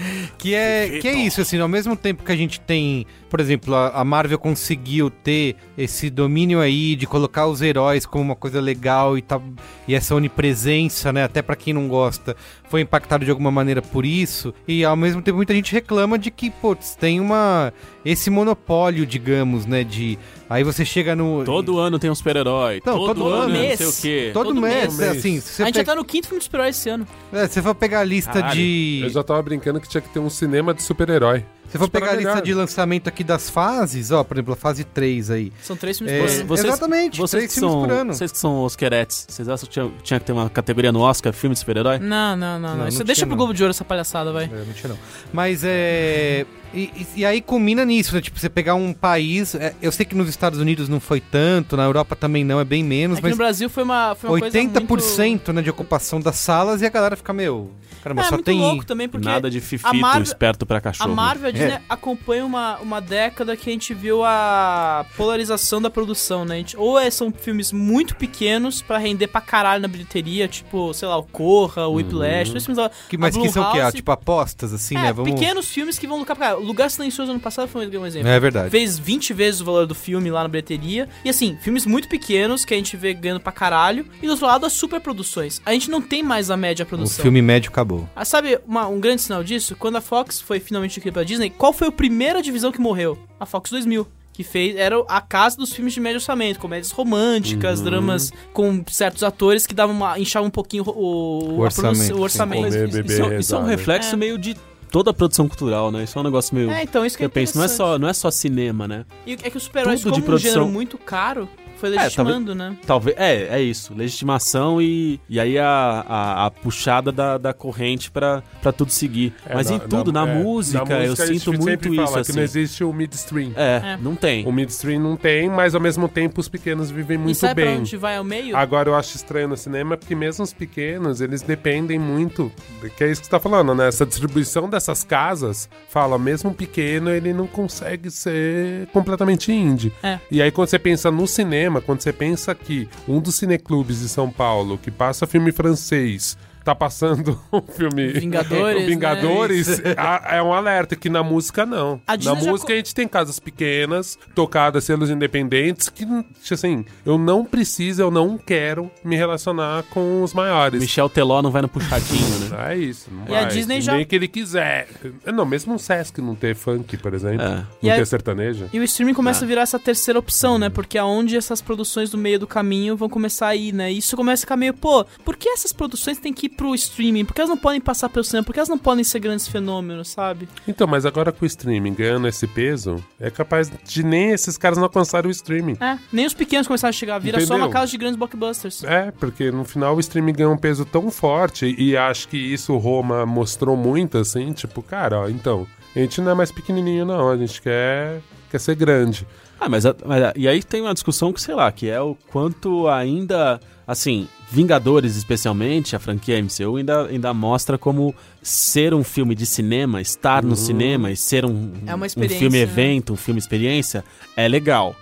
Que é, que é isso, assim, ao mesmo tempo que a gente tem, por exemplo, a, a Marvel conseguiu ter esse domínio aí de colocar os heróis como uma coisa legal e, tá, e essa onipresença, né, até pra quem não gosta, foi impactado de alguma maneira por isso, e ao mesmo tempo muita gente reclama de que, putz, tem uma, esse monopólio, digamos, né, de, aí você chega no... Todo ano tem um super-herói. Todo, todo ano, mês. não sei o quê. Todo, todo mês, mês. assim, A você, gente já pe- tá no quinto filme de super-herói esse ano. é, se você for pegar a lista Caralho. de... Eu já tava brincando que tinha que ter um cinema de super-herói. Se for pegar a lista Maravilhoso. de lançamento aqui das fases, ó, por exemplo, a fase 3 aí, São três filmes É, por Vocês- ano. vocês- exatamente, Vocês três que, filmes são, por ano. vocês que são osqueretes, vocês acham que tinha, tinha que ter uma categoria no Oscar, filme de super-herói? Não, não, não. não. Não, Isso não deixa tinha, pro não. Globo de Ouro essa palhaçada, vai. É, não tinha não. Mas é. E, e- aí culmina nisso, né? Tipo, você pegar um país. é, eu sei que nos Estados Unidos não foi tanto, na Europa também não, é bem menos, no mas Brasil foi uma, foi uma coisa 80% muito... né, de ocupação das salas e a galera fica, meu. Caramba, É, só muito tem. louco também, porque Nada de fifito, Marvel- esperto pra cachorro. Marvel a Disney É. acompanham uma, uma década que a gente viu a polarização da produção, né? Gente- ou é- são filmes muito pequenos pra render pra caralho na bilheteria, tipo, sei lá, o Corra, o Whiplash, esses filmes da- Que, mas que são o quê? Ah, tipo apostas, assim, é, né? Vamos. pequenos filmes que vão lucrar pra caralho. O Lugar Silencioso ano passado foi um exemplo. É verdade. Fez 20 vezes o valor do filme lá na bilheteria. E assim, filmes muito pequenos que a gente vê ganhando pra caralho. E do outro lado, as superproduções. A gente não tem mais a média O produção. filme médio acabou. Ah, sabe uma- um grande sinal disso? Quando a Fox foi finalmente adquirida pela Disney, qual foi a primeira divisão que morreu? A Fox 2000. Que fez, era a casa dos filmes de médio orçamento, comédias românticas, dramas com certos atores que davam uma, inchavam um pouquinho o, o, O produção- orçamento, o sim. orçamento. Comer, Isso, beber, isso é um né? reflexo É. meio de toda a produção cultural, né? Isso é um negócio meio... É, então isso que que é eu penso, não é, só, não é só cinema, né? E é que os super-heróis, tudo de como um gênero produção. muito caro, foi É, legitimando, né? Talvez. É, é isso. Legitimação e, e aí a, a, a puxada da, da corrente pra, pra tudo seguir. É, Mas em tudo, na, é, música, na eu música gente sinto muito isso, fala assim. que não existe o midstream. É, É. não tem. O midstream não tem, mas ao mesmo tempo os pequenos vivem e muito sabe pra bem. onde vai ao meio? Agora eu acho estranho no cinema porque mesmo os pequenos, eles dependem muito, que é isso que você tá falando, né? Essa distribuição dessas casas, fala, mesmo pequeno, ele não consegue ser completamente indie. É. E aí quando você pensa no cinema, quando você pensa que um dos cineclubes de São Paulo, que passa filme francês, tá passando um filme Vingadores, Vingadores né? a- é um alerta que na música não. A Na música co- a gente tem casas pequenas, tocadas, selos independentes, que assim, eu não preciso, eu não quero me relacionar com os maiores. Michel Teló não vai no puxadinho, né? É isso. Não E a vai. Disney já- Nem que ele quiser. Não, mesmo um Sesc não ter funk, por exemplo. É. Não E a- ter sertanejo. E o streaming começa Ah. a virar essa terceira opção, né? Porque aonde essas produções do meio do caminho vão começar a ir, né? E isso começa a ficar meio, pô, por que essas produções têm que ir pro streaming? Por que elas não podem passar pelo cinema? Por que elas não podem ser grandes fenômenos, sabe? Então, mas agora com o streaming ganhando esse peso, é capaz de nem esses caras não alcançarem o streaming. É, nem os pequenos começaram a chegar, vira só uma Entendeu? casa de grandes blockbusters. É, porque no final o streaming ganhou um peso tão forte e acho que isso o Roma mostrou muito, assim, tipo, cara, ó, então, a gente não é mais pequenininho não, a gente quer, quer ser grande. Ah, mas, a- mas a- e aí tem uma discussão que, sei lá, que é o quanto ainda, assim, Vingadores especialmente, a franquia MCU ainda, ainda mostra como ser um filme de cinema, estar no cinema e ser um, É uma um filme né? evento, um filme experiência, é legal.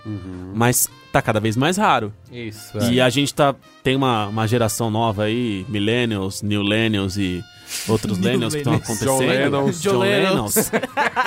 Mas tá cada vez mais raro. Isso, E a gente tá, tem uma, uma geração nova aí, millennials, newlennials e outros lennials que estão acontecendo. John Lennons. John Lennons.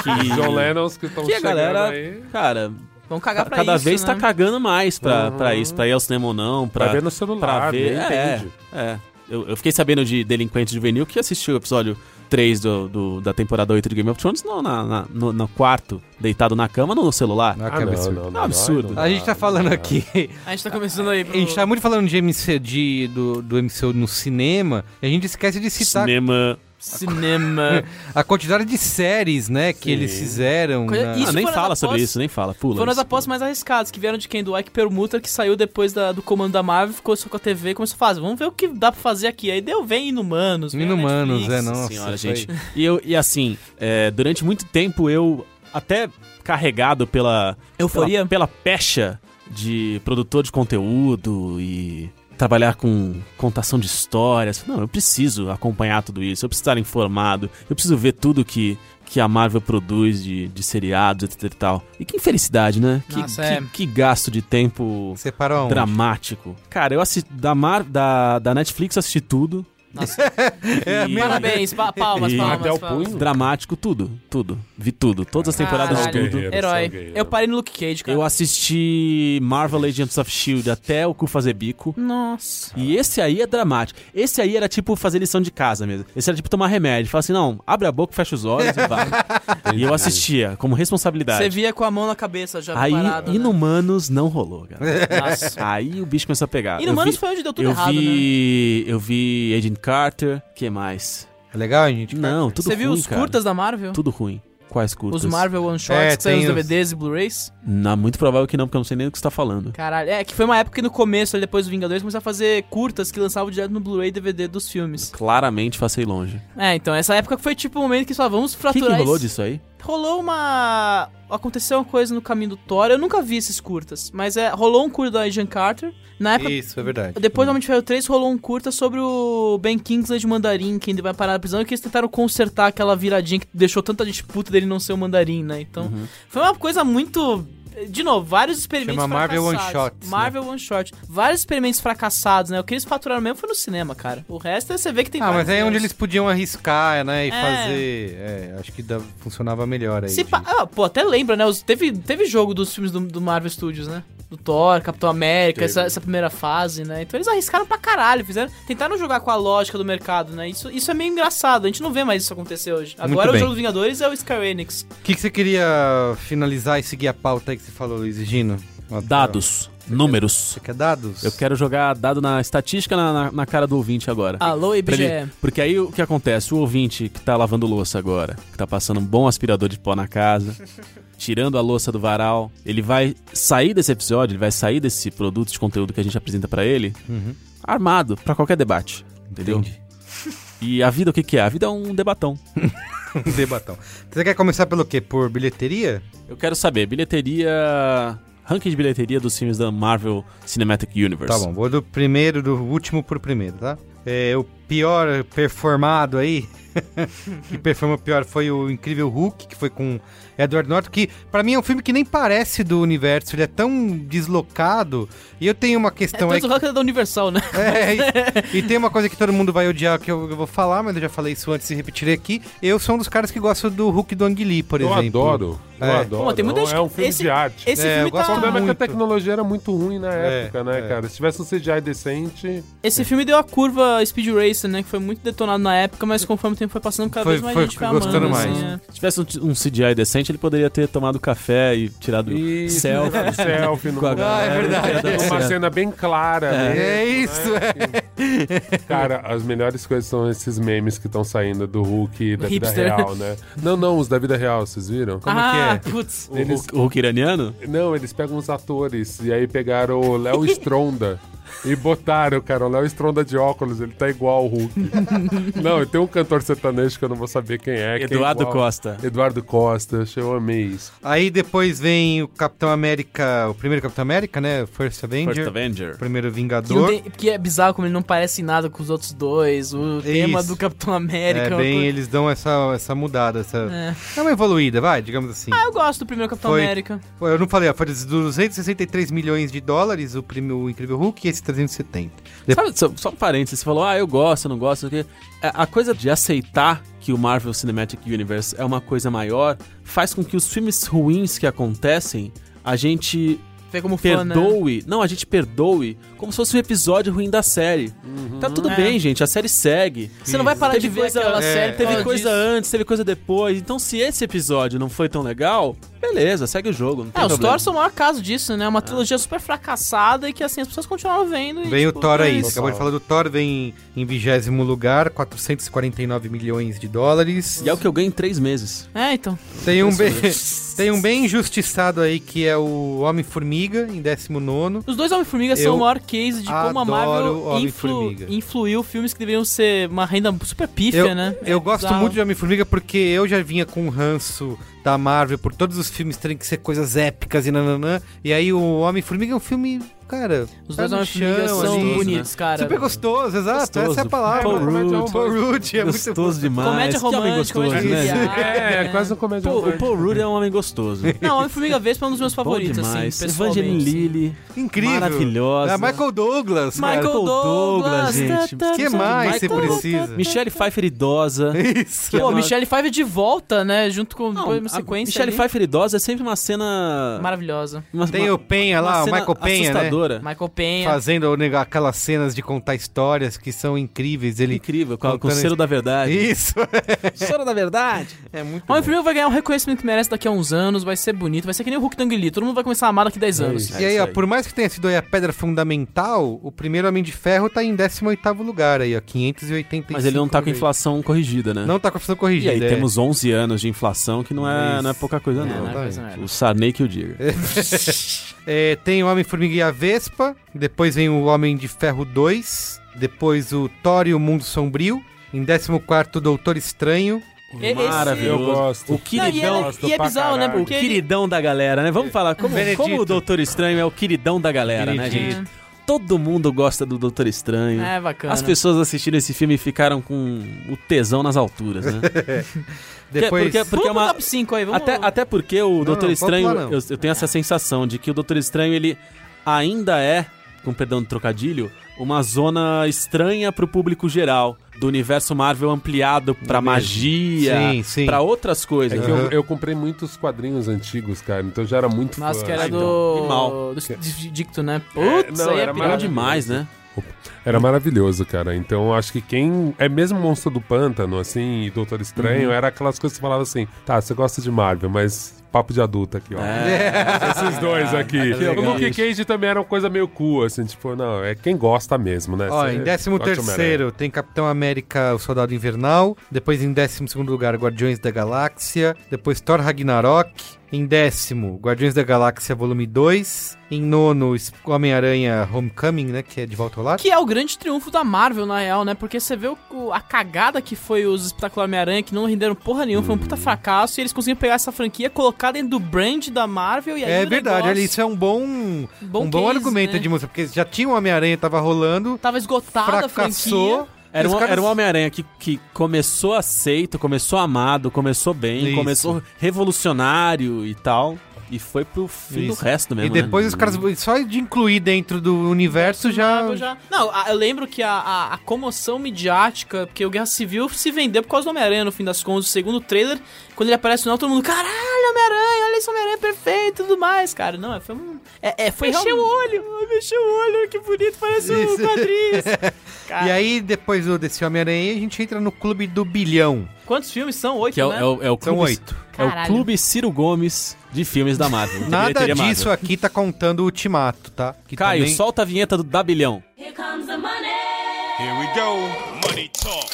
que, John Lennons que estão que a chegando galera, aí. cara, Vamos cagar pra cada isso, vez né? tá cagando mais pra, Uhum. pra isso, pra ir ao cinema ou não, pra, Pra ver no celular, pra ver. É, entende. é. Eu, eu fiquei sabendo de Delinquente Juvenil que assistiu o episódio 3 do, do- da temporada 8 de Game of Thrones no, na- na- no, no quarto, deitado na cama, no celular. Ah, Ah, que não, absurdo. não, É um não, absurdo. não A gente tá falando não aqui. A gente tá começando aí pro... A gente tá muito falando de MC de, do, do MCU no cinema, e a gente esquece de citar Cinema. Cinema. a quantidade de séries, né, que Sim. eles fizeram. Coisa- na- Isso ah, nem fala sobre isso, nem fala. Pula. Foram as apostas mais arriscadas, que vieram de quem? Do Ike Permuter, que saiu depois da- do comando da Marvel, ficou só com a TV e começou a fazer, vamos ver o que dá pra fazer aqui. Aí deu, vem Inumanos, vem Inumanos, Netflix. é, nossa. Senhora, foi- gente. E, eu, e assim, é, durante muito tempo eu, até carregado pela. Euforia? Pela, pela pecha de produtor de conteúdo e trabalhar com contação de histórias. Não, eu preciso acompanhar tudo isso, eu preciso estar informado, eu preciso ver tudo que, que a Marvel produz de, de seriados, etc e tal. E que infelicidade, né? Que, Nossa, que, é. que gasto de tempo dramático. Cara, eu assisti. Da, Mar, da, da Netflix eu assisti tudo. Nossa. É, E- Parabéns, pa- palmas, E- palmas. Até o palmas. punho? Dramático, tudo, tudo. Vi tudo. Todas as temporadas de Caralho. tudo. Guerreiro, Herói. guerreiro. Eu parei no Luke Cage, cara. Eu assisti Marvel Agents of Shield até o cu fazer bico. Nossa. E esse aí é dramático. Esse aí era tipo fazer lição de casa mesmo. Esse era tipo tomar remédio. Falar assim, não, abre a boca, fecha os olhos e vai. e eu assistia, como responsabilidade. Você via com a mão na cabeça já Aí, parado, né? Inumanos não rolou, cara. Nossa. Aí o bicho começou a pegar. Inumanos vi, foi onde deu tudo eu errado, né? vi, Eu vi Agent Carter. que mais? É legal, gente? Não, tudo Você ruim, viu os cara. curtas da Marvel? Tudo ruim. Quais curtas? Os Marvel One Shots, É, que os tem os- DVDs e Blu-rays? Não, muito provável que não, porque eu não sei nem do que você tá falando. Caralho, é que foi uma época que no começo, ali depois do Vingadores, começaram a fazer curtas que lançavam direto no Blu-ray e DVD dos filmes. Claramente passei longe. É, então, essa época foi tipo o momento que só vamos O que, fraturar que rolou disso aí? Rolou uma. Aconteceu uma coisa no caminho do Thor. Eu nunca vi esses curtas, mas é, rolou um curta da Agent Carter. Na época. Isso, é verdade. Depois do Homem de Ferro 3 rolou um curta sobre o Ben Kingsley de Mandarim, que ainda vai parar na prisão, e que eles tentaram consertar aquela viradinha que deixou tanta gente puta dele não ser o Mandarim, né? Então, Uhum. foi uma coisa muito. De novo, vários experimentos Chama Marvel One fracassados. Shots, né? Marvel One Shot. Vários experimentos fracassados, né? O que eles faturaram mesmo foi no cinema, cara. O resto você vê que tem Ah, mas aí é onde eles podiam arriscar, né? E É. fazer. É, acho que funcionava melhor aí. De- pa- ah, pô, até lembra, né? Os- teve, teve jogo dos filmes do, do Marvel Studios, né? Do Thor, Capitão América, essa, essa primeira fase, né? Então eles arriscaram pra caralho, fizeram, tentaram jogar com a lógica do mercado, né? Isso, isso é meio engraçado, a gente não vê mais isso acontecer hoje. Agora o jogo dos Vingadores é o Square Enix. O que, que você queria finalizar e seguir a pauta aí que você falou, Luiz Gino? Dados, números. Você quer dados? Eu quero jogar dado na estatística na, na, na cara do ouvinte agora. Alô, IBGE. ele- porque aí o que acontece? O ouvinte que tá lavando louça agora, que tá passando um bom aspirador de pó na casa, tirando a louça do varal, ele vai sair desse episódio, ele vai sair desse produto de conteúdo que a gente apresenta pra ele, Uhum. armado pra qualquer debate. Entendeu? Entendi. E a vida o que, que é? A vida é um debatão. Um debatão. Você quer começar pelo quê? Por bilheteria? Eu quero saber, bilheteria. Ranking de bilheteria dos filmes da Marvel Cinematic Universe. Tá bom, vou do primeiro, do último pro primeiro, tá? É, o pior performado aí, que performou pior foi o Incrível Hulk, que foi com Edward Norton, que pra mim é um filme que nem parece do universo, ele é tão deslocado. E eu tenho uma É questão aí. tanto que é da Universal, né? É, e, e tem uma coisa que todo mundo vai odiar que eu, eu vou falar, mas eu já falei isso antes e repetirei aqui. Eu sou um dos caras que gosta do Hulk do Ang Lee, por Eu exemplo. adoro. Eu É. adoro. Pô, tem muita é um filme esse- de arte. Esse É, eu filme gosto O tá... problema é que a tecnologia era muito ruim na É, época, né, é. cara? Se tivesse um CGI decente. Esse filme deu a curva Speed Racer, né? Que foi muito detonado na época, mas conforme o tempo foi passando, cada Foi- vez mais foi gente foi amando. gostando assim, mais. é. Se tivesse um, um CGI decente, ele poderia ter tomado café e tirado Isso, selfie. selfie no Ah, é verdade. Uma cena bem clara. É. mesmo, É isso, né? Cara, as melhores coisas são esses memes que estão saindo do Hulk e da vida Hipster. real, né? Não, não, os da vida real, vocês viram? Como ah, que é? putz. O, Hulk- o Hulk iraniano? Não, eles pegam os atores e aí pegaram o Léo Stronda e botaram, cara, o Léo Stronda de óculos, ele tá igual ao Hulk. não, e tem um cantor sertanejo que eu não vou saber quem é. que é Eduardo igual. Costa. Eduardo Costa, eu amei isso. Aí depois vem o Capitão América, o primeiro Capitão América, né? First Avenger. First Avenger. o primeiro Que, não Vingador. tem- que é bizarro como ele não parece em nada com os outros dois. O tema do Capitão América. É, uma bem, coisa- eles dão essa, essa mudada, essa... É. É uma evoluída, vai, digamos assim. Ah, eu gosto do primeiro Capitão Foi- América. Pô, Eu não falei, ó, foi de 263 milhões de dólares o, primo, o Incrível Hulk e esse 370. De- Sabe, só, só um parênteses, você falou, ah, eu gosto, eu não gosto, não. É, A coisa de aceitar que o Marvel Cinematic Universe é uma coisa maior faz com que os filmes ruins que acontecem, a gente Vê como fã, né? perdoe. Não, a gente perdoe como se fosse um episódio ruim da série. Tá tudo É. bem, gente, a série segue. Você não vai parar Teve de ver coisa- aquela é, série. Teve coisa disso. antes, teve coisa depois. Então, se esse episódio não foi tão legal, beleza, segue o jogo. Não tem É, os problema. Thor são o maior caso disso, né? Uma trilogia super fracassada e que assim as pessoas continuaram vendo. E, Vem o tipo, Thor é aí, você acabou de falar do Thor, vem em vigésimo lugar, 449 milhões de dólares. E é o que eu ganho em três meses. É, então. Tem um, bem, tem um bem injustiçado aí que é o Homem-Formiga, em 19. Os dois Homem-Formiga são o maior case de como a Marvel Homem-Formiga. influ, influiu filmes que deveriam ser uma renda super pífia, Eu, né? eu É gosto bizarro. muito de Homem-Formiga porque eu já vinha com um ranço da Marvel por todos os filmes terem que ser coisas épicas e nananã. E aí o Homem-Formiga é um filme, cara. Os pé dois no Homem-Formiga chão, são assim. bonitos, cara. Super gostoso, exato. Gostoso. Essa é a palavra. Paul Rudd. Paul Rudd, é muito gostoso demais. Comédia homem romântica, gostoso, comédia né? É, é quase um comédia o romântica. Paul Rudd é um homem gostoso. Não, Homem-Formiga Vespa é um dos meus Bom favoritos, demais. assim, Evangeline. Lilly. Incrível. Maravilhosa. É, Michael Douglas. cara. Michael Douglas. Gente. tá, tá, que tá, mais tá, você tá, precisa? Michelle Pfeiffer idosa. Isso. É Pô, uma- Michelle Pfeiffer de volta, né? Junto com Não, uma a sequência Michelle. Pfeiffer idosa é sempre uma cena... Maravilhosa. uma- Tem uma- o Penha uma lá, o Michael Penha, né? Michael Penha. Fazendo aquelas cenas de contar histórias que são incríveis. Ele... Incrível, com, com o selo da verdade. Isso. Selo da verdade. É muito O Homem-Formiga vai ganhar um reconhecimento que merece daqui a uns anos, vai ser bonito, vai ser que nem o Hulk Lee, todo mundo vai começar a amar daqui a 10 anos. isso. E aí, ó, aí. por mais que tenha sido aí a pedra fundamental, o primeiro Homem de Ferro tá em 18º lugar aí, ó, 585. Mas ele não tá com inflação corrigida, né? Não tá com inflação E corrigida. aí é. temos 11 anos de inflação, que não é, Isso. não é pouca coisa É, não. não é tá coisa aí. merda. O Sarney que o diga. É, tem o Homem-Formiga e a Vespa, depois vem o Homem de Ferro 2, depois o Thor e o Mundo Sombrio, em 14º o Doutor Estranho, esse- Maravilhoso. Eu gosto. O Não, e, queridão, é, gosto e é bizarro, né? o queridão da galera, né? Vamos falar, como, como o Doutor Estranho é o queridão da galera, né, Benedito. gente? Todo mundo gosta do Doutor Estranho. É bacana. As pessoas assistiram esse filme ficaram com o tesão nas alturas, né? depois... porque- Vamos porque é pro uma- top 5 aí, vamos... até, até porque o Doutor não, Estranho, não. eu, eu tenho essa sensação de que o Doutor Estranho, ele ainda é, com perdão do trocadilho, uma zona estranha pro público geral. Do universo Marvel ampliado pra mesmo. magia, Sim, sim. pra outras É coisas. que eu, Aham. eu comprei muitos quadrinhos antigos, cara, então já era muito Mas fã. que era Ah, do... então, mal. do Dicto, né? Putz, não, aí é era pior. Demais, né? Era maravilhoso, cara. Então eu acho que quem é mesmo Monstro do Pântano, assim, e Doutor Estranho, Uhum. era aquelas coisas que você falava assim, tá, você gosta de Marvel, mas papo de adulto aqui, ó. É. Esses dois aqui. legal. o Luke Cage também era uma coisa meio cool, assim, tipo, não, é quem gosta mesmo, né? Ó, Você em 13 terceiro tem Capitão América, o Soldado Invernal. Depois em 12 segundo lugar, Guardiões da Galáxia. Depois Thor Ragnarok. Em décimo, Guardiões da Galáxia Volume 2. Em nono, Homem-Aranha Homecoming, né? Que é de volta ao lar. Que é o grande triunfo da Marvel, na real, né? Porque você vê o- a cagada que foi os Espetacular Homem-Aranha, que não renderam porra nenhuma, foi um puta fracasso, e eles conseguiram pegar essa franquia, colocar dentro do brand da Marvel, e aí É o verdade, negócio isso é um bom, Bom um bom case, argumento né? de música, porque já tinha o Homem-Aranha, tava rolando, Tava esgotada a fracassou, franquia. Era um, caras- era um Homem-Aranha que, que começou aceito, começou amado, começou bem, Isso. começou revolucionário e tal. E foi pro fim Isso. do resto E mesmo. né? depois os caras, só de incluir dentro do universo já... Já- Não, eu lembro que a, a- a comoção midiática, porque o Guerra Civil se vendeu por causa do Homem-Aranha, no fim das contas. O segundo trailer, quando ele aparece no final, todo mundo, caralho, Homem-Aranha, olha esse Homem-Aranha perfeito e tudo mais, cara. Não, foi um... É, é, foi Mexeu o olho, mexeu o olho, que bonito, parece um Isso. quadrinhos. Cara, E aí, depois do- desse Homem-Aranha, a gente entra no clube do bilhão. Quantos filmes são? Oito, Que é, né? é o, é o São clube, oito. É o. Clube Ciro Gomes de filmes da Marvel. Nada bilheteria Marvel. disso aqui tá contando o Ultimato, tá? Que Caio, também- solta a vinheta do Da Bilhão. Here comes the money. Here we go. Money talk.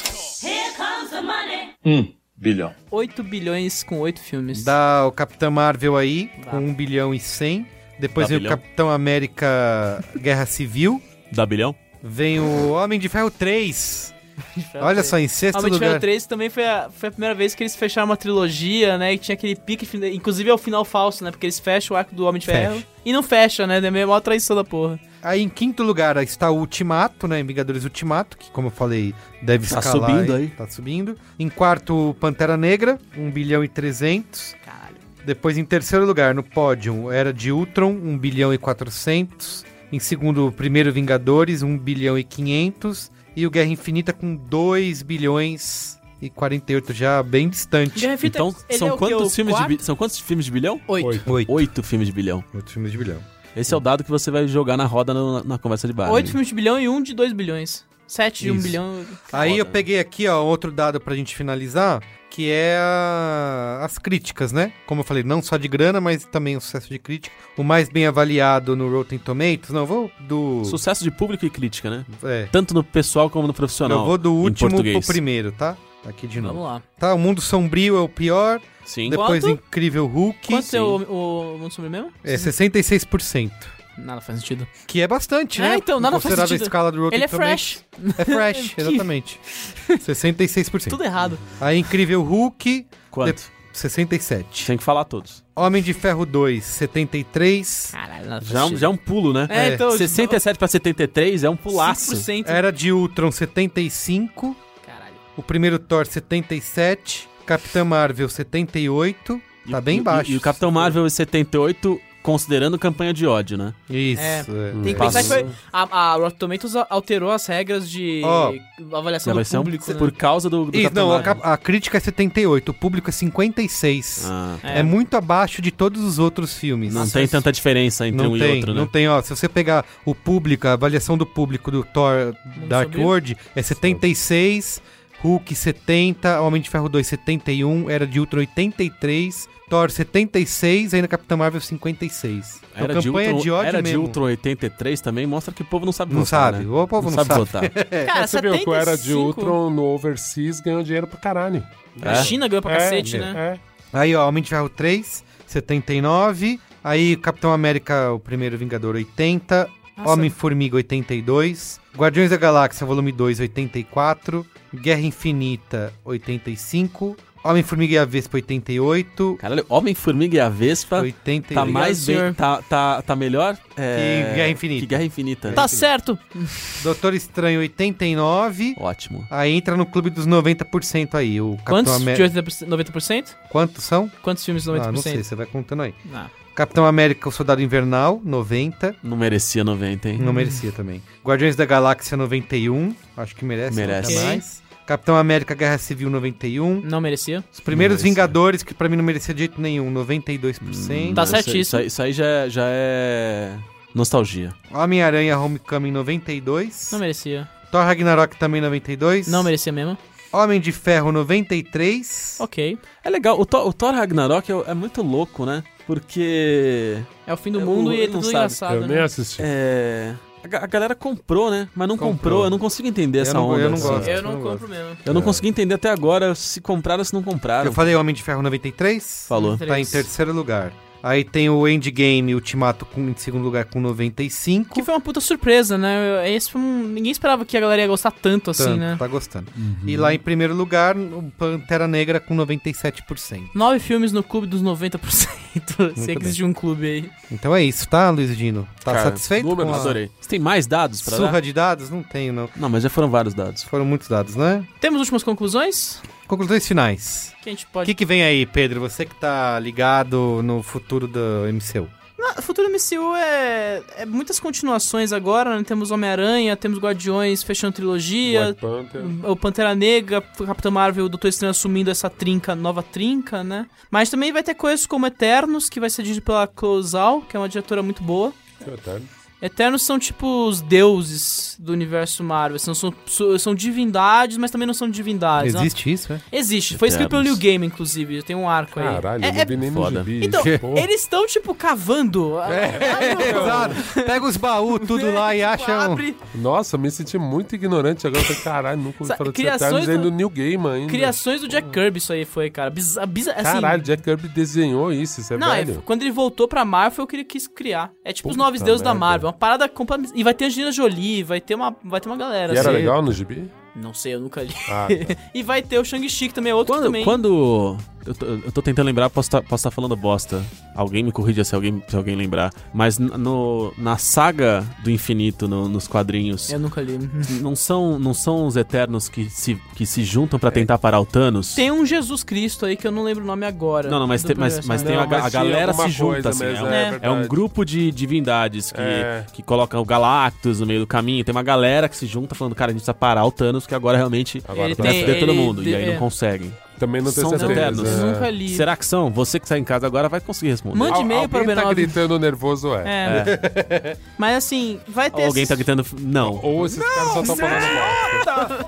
Here comes the money. Bilhão. 8 bilhões com oito filmes. Dá o Capitão Marvel aí, Dá. com 1 bilhão e 100. Depois Dá vem bilhão. o Capitão América Guerra Civil. Da Bilhão? Vem o Homem de Ferro 3. Olha só, em sexto Homem de lugar. Ferro 3 também foi a, foi a primeira vez que eles fecharam uma trilogia, né? E tinha aquele pique, inclusive é o final falso, né? Porque eles fecham o arco do Homem de Fecha. Ferro. E não fecha, né? É meio maior traição da porra. Aí em quinto lugar está o Ultimato, né? Vingadores Ultimato, que como eu falei, deve Tá escalar. subindo aí. Tá subindo. Em quarto, Pantera Negra, 1 bilhão e 300. Caralho. Depois, em terceiro lugar, no pódio, Era de Ultron, 1 bilhão e 400. Em segundo, o primeiro Vingadores, 1 bilhão e 500. E o Guerra Infinita com 2 bilhões e 48, já bem distante. Guerra Infinita, Então, são é quantos filmes de quarto? bi- São quantos filmes de bilhão? Oito. Oito. Oito. Oito filmes de bilhão. Oito filmes de bilhão. Esse é o dado que você vai jogar na roda no- na conversa de bar. Oito filmes de bilhão e um de dois bilhões. Sete de um Isso. bilhão. Aí Foda, eu né? peguei aqui, ó, outro dado pra gente finalizar, que é a- as críticas, né? Como eu falei, não só de grana, mas também o sucesso de crítica. O mais bem avaliado no Rotten Tomatoes, não, eu vou do... Sucesso de público e crítica, né? É, Tanto no pessoal como no profissional. eu vou do último pro primeiro, tá? Aqui de Vamos novo. lá. Tá, o Mundo Sombrio é o pior, Sim. depois Quanto? Incrível Hulk, Quanto é o, o Mundo Sobre mesmo? é 66%. Nada faz sentido. Que é bastante, É, né? então, nada faz Considerado a sentido. escala do Rotten Ele é fresh. É fresh, exatamente. 66%. Tudo errado. Aí Incrível Hulk, Quanto? 67. Tem que falar todos. Homem de Ferro 2, 73. Caralho, Já, é um- sentido. já é um pulo, né? É, É, então... 67 pra 73 é um pulaço. 5%. Era de Ultron, 75. Caralho. O primeiro Thor, 77. Capitã Marvel, 78. Tá E- bem e- baixo. E, o Capitão Marvel é 78, considerando campanha de ódio, né? Isso. É. é. Tem que pensar que foi. A, a Rotten Tomatoes alterou as regras de Ó, avaliação do ser um- público. né? por causa do, do Isso, não, a, a crítica é 78, o público é 56. Ah, É. muito abaixo de todos os outros filmes. não tem tanta diferença entre não um tem, e outro, né? não tem, ó. Se você pegar o público, a avaliação do público do Thor Dark? World é 76, Hulk 70, Homem de Ferro 2 71, Era de Ultron 83, Thor 76, aí no Capitão Marvel 56. Então, Era de campanha Ultron, de ódio era de mesmo. Ultron 83 também, mostra que o povo não sabe Não votar, sabe, né? o povo não sabe. votar. Cara, Você viu que o Era de 75. Ultron no Overseas ganhou dinheiro pra caralho. A É. China ganhou pra É, cacete, é. né? É. Aí, ó, Homem de Ferro 3, 79. Aí, Capitão América, o primeiro Vingador, 80. Nossa. Homem-Formiga, 82. Guardiões da Galáxia, volume 2, 84. Guerra Infinita, 85. Homem-Formiga e a Vespa, 88. Caralho, Homem-Formiga e a Vespa 88. tá mais bem, tá, tá, tá melhor é, Que Guerra Infinita. Que Guerra Infinita. Tá certo. Doutor Estranho, 89. Ótimo. Aí entra no clube dos 90% aí. O Capitão Quantos de América. 80%? 90%? Quantos são? Quantos filmes de 90%? Ah, não sei, você vai contando aí. Ah. Capitão América, o Soldado Invernal, 90. Não merecia 90, hein? Não merecia também. Guardiões da Galáxia 91, acho que merece, Merece. mais. Capitão América Guerra Civil 91. Não merecia. Os primeiros merecia. Vingadores, que pra mim não merecia de jeito nenhum, 92%. Tá Isso aí- certíssimo. Isso aí, isso aí já, é- já é nostalgia. Homem-Aranha Homecoming 92. Não merecia. Thor Ragnarok também 92. Não merecia mesmo. Homem de Ferro 93. Ok. É legal, o Thor, o Thor Ragnarok é, é muito louco, né? Porque. É o fim do Eu- mundo e é não tudo sabe. engraçado, eu nem né? assisti. É. A, ga- a galera comprou, né? Mas não comprou. Comprou. Eu não consigo entender Eu essa não- onda. eu não assim. gosto. Eu não Eu não compro mesmo. Eu não consegui entender até agora se compraram ou se não compraram. Eu falei Homem de Ferro 93. Falou. Tá em terceiro lugar. Aí tem o Endgame Ultimato com, em segundo lugar com 95. Que foi uma puta surpresa, né? Esse foi um... Ninguém esperava que a galera ia gostar tanto assim, Tanto, né? Tá gostando. E lá em primeiro lugar, o Pantera Negra com 97%. Nove filmes no clube dos 90%. Se existe um clube aí. Então é isso, tá, Luiz Dino? Tá Cara, satisfeito números, com a Adorei. Você tem mais dados pra surra dar? de dados? Não tenho, não. Não, mas já foram vários dados. Foram muitos dados, né? Temos últimas conclusões? Conclusões finais. Que a gente O pode. que, que vem aí, Pedro? Você que tá ligado no futuro do MCU. O futuro MCU é, é muitas continuações agora, né? Temos Homem-Aranha, temos Guardiões fechando trilogia, Panther. o Pantera Negra, o Capitão Marvel, o Doutor Estranho assumindo essa trinca, nova trinca, né? Mas também vai ter coisas como Eternos, que vai ser dirigido pela Closal, que é uma diretora muito boa. Eterno. Eternos são tipo os deuses do universo Marvel. São, são, são divindades, mas também não são divindades. né? Existe isso, é? Existe. Foi escrito pelo New Eternos. Game, inclusive. Tem um arco aí. Caralho, É- eu não é- vi nem no foda. gibi. Então, Porra. eles estão, tipo, cavando. Exato. Pega os baús, tudo lá e acha um... Abre Nossa, me senti muito ignorante agora. Falei, caralho, nunca ouvi falar criações Eternos do- no New Game ainda. criações do Jack Kirby, isso aí foi, cara. Bizarro. Biza, assim, Caralho, Jack Kirby desenhou isso, isso é Não, é, velho. quando ele voltou pra Marvel, eu queria que quis criar. É tipo os Puta novos deuses da. Marvel. Uma parada completamente. E vai ter Angelina Jolie, vai ter uma, vai ter uma galera. E era assim. legal no gibi? Não sei, eu nunca li. Ah, tá. e vai ter o Shang-Chi, que também é outro que Quando, também. quando eu, tô, eu tô tentando lembrar, posso estar falando bosta. Alguém me corrija se alguém, se alguém lembrar. Mas no, na saga do infinito, no- nos quadrinhos, Eu nunca li. não são, não são os Eternos que se, que se juntam pra tentar parar o Thanos? Tem um Jesus Cristo aí que eu não lembro o nome agora. Não, não, mas tem- mas- mas tem. Não, a ga- mas tinha galera se junta, assim, é um- É. É um grupo de divindades que, É. que colocam o Galactus no meio do caminho. Tem uma galera que se junta falando, cara, a gente precisa parar o Thanos, que agora realmente Agora Ele tá tem- todo ele- mundo. E aí é. não conseguem. Também não tenho São certeza. Eternos. é. Nunca li. Será que são? Você que tá em casa agora vai conseguir responder. Mande Al- e-mail para o Alguém tá B9. gritando nervoso, é. É. Mas assim, vai ter. Ou alguém esses- tá gritando. Não. Ou esses caras só estão falando bosta.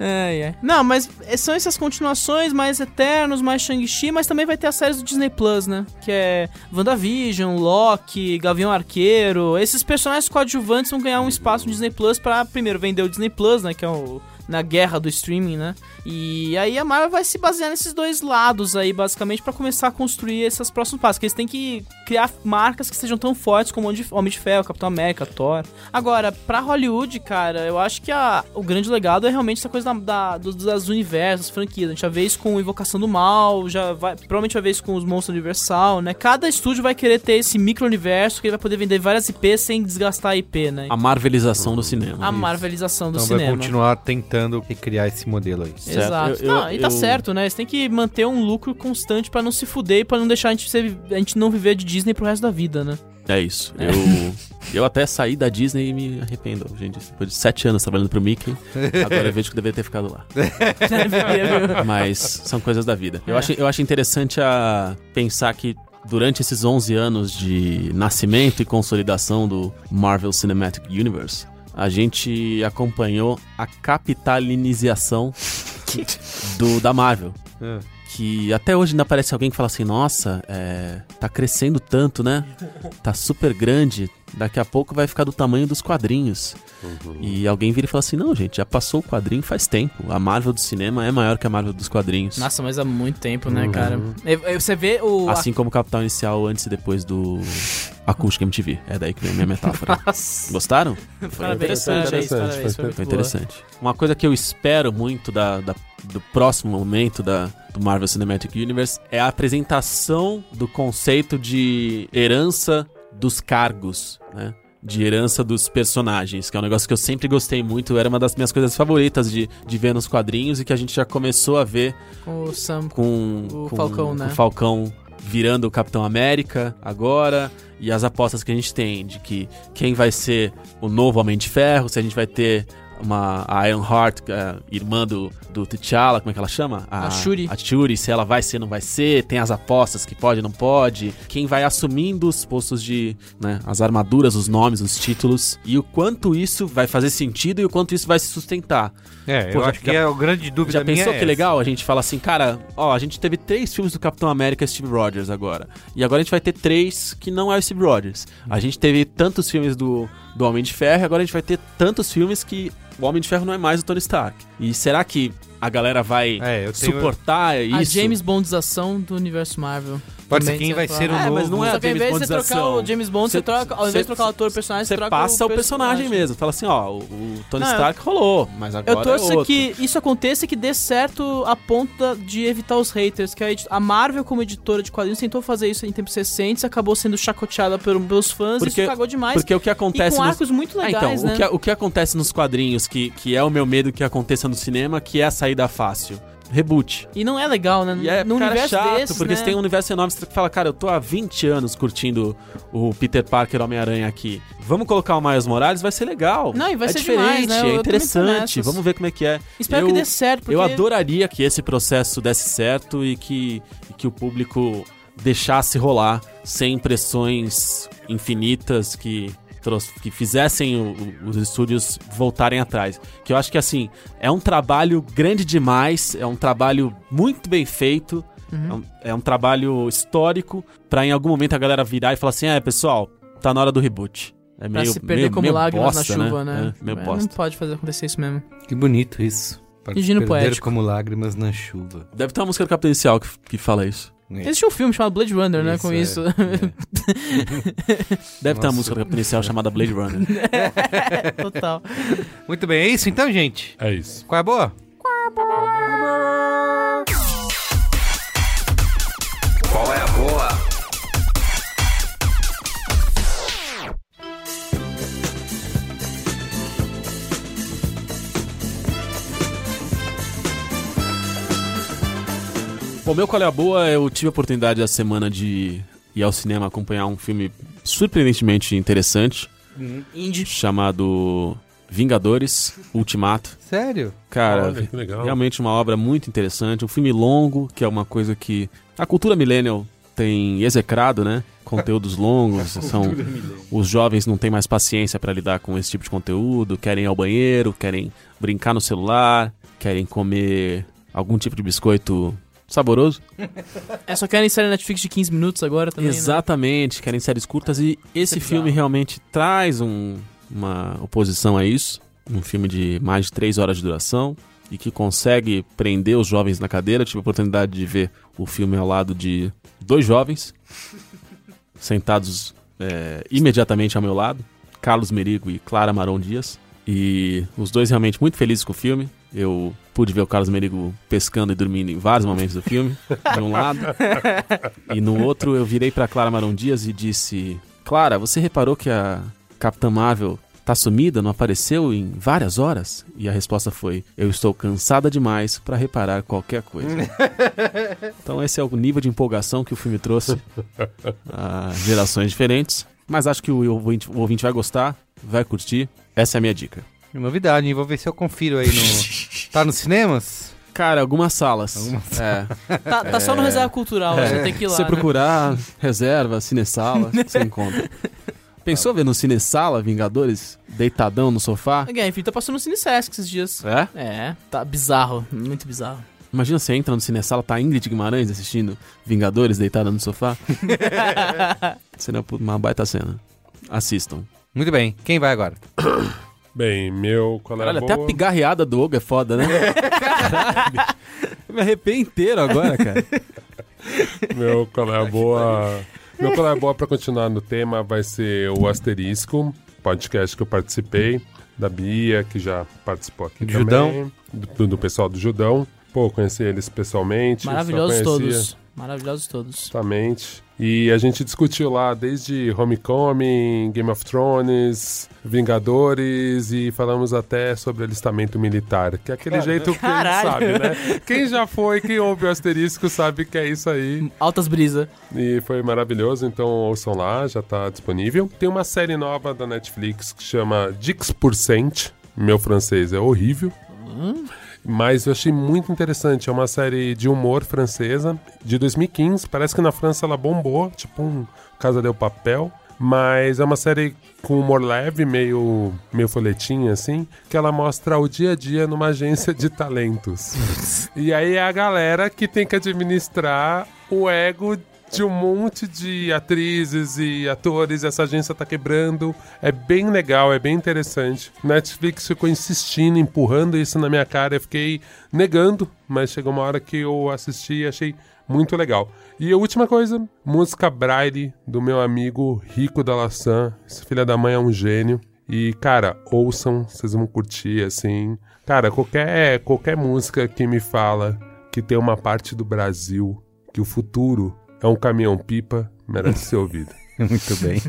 É, é. Não, mas são essas continuações, mais Eternos, mais Shang-Chi, mas também vai ter as séries do Disney Plus, né? Que é WandaVision, Loki, Gavião Arqueiro. Esses personagens coadjuvantes vão ganhar um espaço no Disney Plus pra, primeiro, vender o Disney Plus, né? Que é o. Na guerra do streaming, né? E aí a Marvel vai se basear nesses dois lados aí, basicamente, pra começar a construir esses próximos passos. Que eles têm que criar marcas que sejam tão fortes como Homem de- Homem de Ferro, Capitão América, Thor. Agora, pra Hollywood, cara, eu acho que a- o grande legado é realmente essa coisa da, da- do- das universos, das franquias. A gente já vê isso com Invocação do Mal, já vai, provavelmente vai ver isso com os Monstros Universal, né? Cada estúdio vai querer ter esse micro-universo que ele vai poder vender várias IPs sem desgastar a IP, né? A marvelização do cinema. A marvelização do Então vai cinema. continuar tentando recriar esse modelo aí. Certo. Exato. Eu- eu- não, e tá eu- certo, né? Você tem que manter um lucro constante pra não se fuder e pra não deixar a gente, ser- a gente não viver de Disney pro resto da vida, né? É isso. Eu, eu até saí da Disney e me arrependo, gente. Depois de sete anos trabalhando pro Mickey, agora eu vejo que deveria ter ficado lá. Mas são coisas da vida. Eu, É. acho, eu acho interessante a pensar que durante esses 11 anos de nascimento e consolidação do Marvel Cinematic Universe, a gente acompanhou a capitalinização do, da Marvel. É. Que até hoje ainda aparece alguém que fala assim, nossa, é, tá crescendo tanto, né? Tá super grande, daqui a pouco vai ficar do tamanho dos quadrinhos. E alguém vira e fala assim, não, gente, já passou o quadrinho faz tempo. A Marvel do cinema é maior que a Marvel dos quadrinhos. Nossa, mas há muito tempo, né, cara? E- e Você vê o. Assim como o Capital Inicial antes e depois do Acústica MTV. É daí que vem a minha metáfora. Nossa, Gostaram? parabéns, Foi parabéns, interessante, parabéns, foi- foi Foi boa. interessante. Uma coisa que eu espero muito da, da- do próximo momento da, do Marvel Cinematic Universe é a apresentação do conceito de herança dos cargos, né? De herança dos personagens, que é um negócio que eu sempre gostei muito, era uma das minhas coisas favoritas de, de ver nos quadrinhos e que a gente já começou a ver Com o Sam. com O com- Falcão, né? com o Falcão virando o Capitão América agora e as apostas que a gente tem de que quem vai ser o novo Homem de Ferro, se a gente vai ter uma a Iron Heart, a irmã do, do T'Challa, como é que ela chama? A Shuri. A Shuri, se ela vai ser, não vai ser, tem as apostas que pode, não pode, quem vai assumindo os postos de, né, as armaduras, os nomes, os títulos, e o quanto isso vai fazer sentido e o quanto isso vai se sustentar. É, Pô, eu já- acho que é a grande dúvida Já minha pensou é que essa. legal? A gente fala assim, cara, ó, a gente teve três filmes do Capitão América Steve Rogers agora. E agora a gente vai ter três que não é o Steve Rogers. A gente teve tantos filmes do, do Homem de Ferro, e agora a gente vai ter tantos filmes que o Homem de Ferro não é mais o Tony Stark. E será que a galera vai É, eu tenho- suportar isso. A James Bondização do universo Marvel. Pode ser quem vai você ser o. É, novo... mas não é Só a que ao James invés de você trocar o James Bond, você, Cê- troca, ao invés cê- de trocar o ator, o personagem, Você troca passa o personagem personagem mesmo. Fala assim, ó, o, o Tony Não, Stark rolou, mas agora Eu torço é outro. que isso aconteça e que dê certo a ponto da- de evitar os haters. Que a, a Marvel, como editora de quadrinhos, tentou fazer isso em tempos recentes, acabou sendo chacoteada por- pelos fãs e Porque- isso cagou demais. Porque o que e acontece com nos- arcos muito Ah, legais, então, né? o, que, o que acontece nos quadrinhos, que, que é o meu medo que aconteça no cinema, que é a saída fácil. Reboot. E não é legal, né? E é no cara universo chato, desses, porque né? você tem um universo enorme, você fala, cara, eu tô há 20 anos curtindo o Peter Parker Homem-Aranha aqui. Vamos colocar o Miles Morales, vai ser legal. Não, e vai é ser diferente, demais, né? É interessante. Vamos ver como é que é. Espero eu, que dê certo, porque... Eu adoraria que esse processo desse certo e que, e que o público deixasse rolar sem pressões infinitas que, que fizessem o- o- os estúdios voltarem atrás. Que eu acho que assim, é um trabalho grande demais, é um trabalho muito bem feito, Uhum. é, um, é um trabalho histórico pra em algum momento a galera virar e falar assim: é, pessoal, tá na hora do reboot. É Pra meio, se perder meio, como meio lágrimas bosta, na chuva, né? É, meio É, bosta. não pode fazer acontecer isso mesmo. Que bonito isso. Para Destino perder poético. como lágrimas na chuva. Deve ter uma música do Capitão Inicial que, que fala isso. Existe um filme chamado Blade Runner, né? Isso, Com é. isso. Deve ter uma Nossa. música Inicial chamada Blade Runner. Total. Muito bem, é isso então, gente? É isso. Qual é a boa? Qual Bom, meu qual é a boa, eu tive a oportunidade essa semana de ir ao cinema acompanhar um filme surpreendentemente interessante, Indie. chamado Vingadores Ultimato. Sério? Cara, Olha, realmente uma obra muito interessante, um filme longo, que é uma coisa que a cultura millennial tem execrado, né? Conteúdos longos, são os jovens não têm mais paciência para lidar com esse tipo de conteúdo, querem ir ao banheiro, querem brincar no celular, querem comer algum tipo de biscoito saboroso. É, só querem série Netflix de 15 minutos agora também, né? Exatamente, querem séries curtas e esse é filme bizarro. realmente traz um- uma oposição a isso. Um filme de mais de três horas de duração e que consegue prender os jovens na cadeira. Eu tive a oportunidade de ver o filme ao lado de dois jovens sentados é, imediatamente ao meu lado, Carlos Merigo e Clara Maron Dias. E os dois realmente muito felizes com o filme. Eu pude ver o Carlos Merigo pescando e dormindo em vários momentos do filme, de um lado. E no outro eu virei pra Clara Maron Dias e disse: Clara, você reparou que a Capitã Marvel tá sumida, não apareceu em várias horas? E a resposta foi: Eu estou cansada demais pra reparar qualquer coisa. então esse é o nível de empolgação que o filme trouxe a gerações diferentes. Mas acho que o ouvinte, o ouvinte vai gostar, vai curtir. Essa é a minha dica. Novidade, hein? Vou ver se eu confiro aí no. tá nos cinemas? Cara, algumas salas. Algumas- É. Tá, tá só no reserva cultural, você tem que ir lá. Se você né? procurar, reserva, cinesala, você encontra. Pensou ver no cinesala, Vingadores, deitadão no sofá? Game, filho, tá passando no Cine Sesc esses dias. É? É, tá bizarro, muito bizarro. Imagina você entra no cinesala, tá a Ingrid Guimarães assistindo Vingadores deitada no sofá. Seria uma baita cena. Assistam. Muito bem. Quem vai agora? Bem, meu colega. Olha, até a pigarreada do Ogo é foda, né? Caralho. Eu me arrepei inteiro agora, cara. Meu colega boa. Meu colega boa pra continuar no tema vai ser o Asterisco, podcast que eu participei, da Bia, que já participou aqui Do também. Judão. Do, do pessoal do Judão. Pô, conheci eles pessoalmente. Maravilhosos todos. Maravilhosos todos. Exatamente. E a gente discutiu lá desde Homecoming, Game of Thrones, Vingadores e falamos até sobre alistamento militar, que é aquele jeito que a gente Caralho. sabe, né? Quem já foi, quem ouve o asterisco sabe que é isso aí. Altas brisa. E foi maravilhoso, então ouçam lá, já tá disponível. Tem uma série nova da Netflix que chama Dix%. Meu francês é horrível. Mas eu achei muito interessante. É uma série de humor francesa de 2015. Parece que na França ela bombou, tipo um Casa del Papel. Mas é uma série com humor leve, meio, meio folhetim, assim, que ela mostra o dia a dia numa agência de talentos. e aí é a galera que tem que administrar o ego de um monte de atrizes e atores. Essa agência tá quebrando. É bem legal, é bem interessante. Netflix ficou insistindo, empurrando isso na minha cara. Eu fiquei negando, mas chegou uma hora que eu assisti e achei muito legal. E a última coisa, música Braille do meu amigo Rico da Laçã. Esse filho da mãe é um gênio. E, cara, ouçam, vocês vão curtir, assim. Cara, qualquer, qualquer música que me fala que tem uma parte do Brasil, que o futuro é um caminhão-pipa, merece ser ouvido. Muito bem.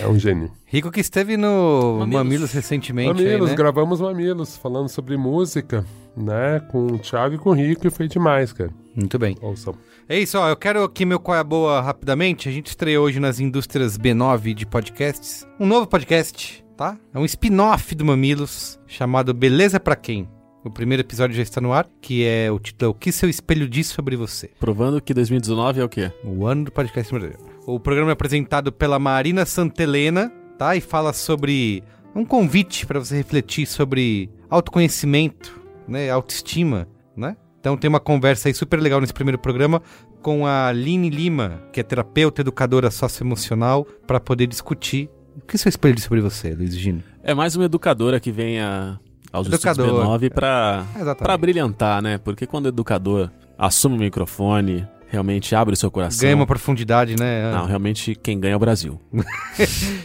É um gênio. Rico que esteve no Mamilos. Mamilos, recentemente. Mamilos, aí, né? gravamos Mamilos, falando sobre música, né? Com o Thiago e com o Rico, e foi demais, cara. Muito bem. Ouçam. É isso, ó. Eu quero aqui meu qual é a boa rapidamente. A gente estreou hoje nas indústrias B9 de podcasts. Um novo podcast, tá? É um spin-off do Mamilos, chamado Beleza Pra Quem? O primeiro episódio já está no ar, que é o título é O que seu espelho diz sobre você? Provando que 2019 é o quê? O ano do podcast brasileiro. O programa é apresentado pela Marina Santelena, tá? E fala sobre um convite para você refletir sobre autoconhecimento, né? Autoestima, né? Então tem uma conversa aí super legal nesse primeiro programa com a Aline Lima, que é terapeuta, educadora socioemocional, para poder discutir o que seu espelho diz sobre você, Luiz Gino. É mais uma educadora que vem a, aos Educador. B9 pra, Exatamente. pra brilhantar, né? Porque quando o educador assume o microfone, realmente abre o seu coração... Ganha uma profundidade, né? Não, realmente quem ganha é o Brasil.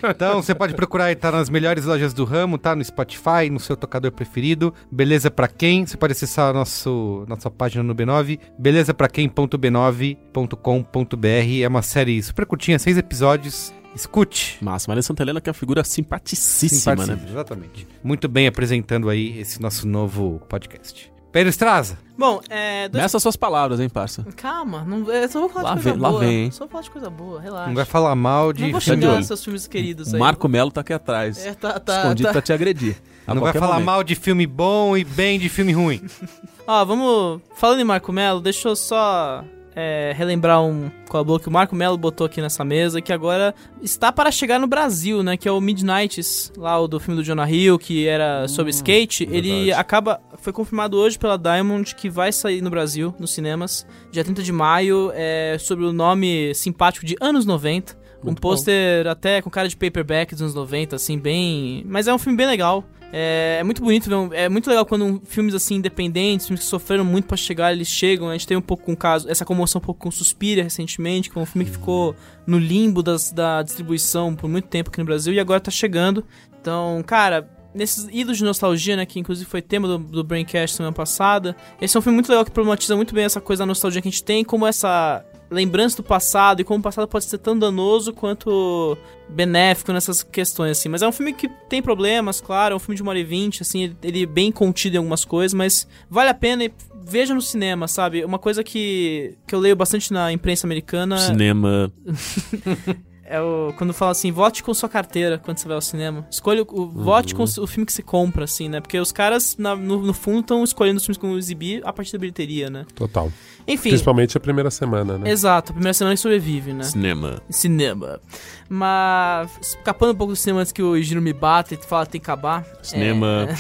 Então você pode procurar aí, tá nas melhores lojas do ramo, tá no Spotify, no seu tocador preferido. Beleza pra quem? Você pode acessar nosso, nossa página no B9, belezapraquem.b9.com.br. É uma série super curtinha, seis episódios. Escute. Massa, Maria Santelena que é uma figura simpaticíssima, né? Simpaticíssimo, Exatamente. Muito bem apresentando aí esse nosso novo podcast. Pedro Estraza. Bom, é. dois- Nessas suas palavras, hein, parça? Calma, não, eu só vou falar Lá de coisa vem- lá boa. vem. Só vou falar de coisa boa, relaxa. Não vai falar mal de. Não vou de xingar seus filmes queridos O aí. Marco Melo tá aqui atrás. É, tá, tá, escondido tá. pra te agredir. Não vai falar momento. mal de filme bom e bem de filme ruim. Ó, vamos. Falando em Marco Melo, deixa eu só é, relembrar um colabor que o Marco Melo botou aqui nessa mesa, que agora está para chegar no Brasil, né? Que é o Midnights, lá o do filme do Jonah Hill, que era sobre skate. Ele verdade. acaba. Foi confirmado hoje pela Diamond que vai sair no Brasil, nos cinemas, dia 30 de maio, é, sobre o nome simpático de Anos 90. um Muito bom. pôster até com cara de paperback dos anos 90, assim, bem. Mas é um filme bem legal. É, é muito bonito ver É muito legal quando filmes assim independentes, filmes que sofreram muito pra chegar, eles chegam. A gente tem um pouco com caso, essa comoção um pouco com Suspiria recentemente, que foi um filme que ficou no limbo das- da distribuição por muito tempo aqui no Brasil e agora tá chegando. Então, cara, nesses idos de nostalgia, né, que inclusive foi tema do, do Braincast semana passada, esse é um filme muito legal que problematiza muito bem essa coisa da nostalgia que a gente tem, como essa lembrança do passado e como o passado pode ser tão danoso quanto benéfico nessas questões, assim. Mas é um filme que tem problemas, claro, é um filme de uma hora e vinte, assim, ele- é bem contido em algumas coisas, mas vale a pena e veja no cinema, sabe? Uma coisa que, que eu leio bastante na imprensa americana Cinema. é o, quando fala assim, vote com sua carteira quando você vai ao cinema. Escolha o, o- vote com o filme que você compra, assim, né? Porque os caras, na- no, no fundo, estão escolhendo os filmes que vão exibir a partir da bilheteria, né? Total. Enfim, Principalmente a primeira semana, né? exato, a primeira semana que sobrevive, né? Cinema. Cinema. Mas, escapando um pouco do cinema antes que o Giro me bata e fala que tem que acabar. Cinema.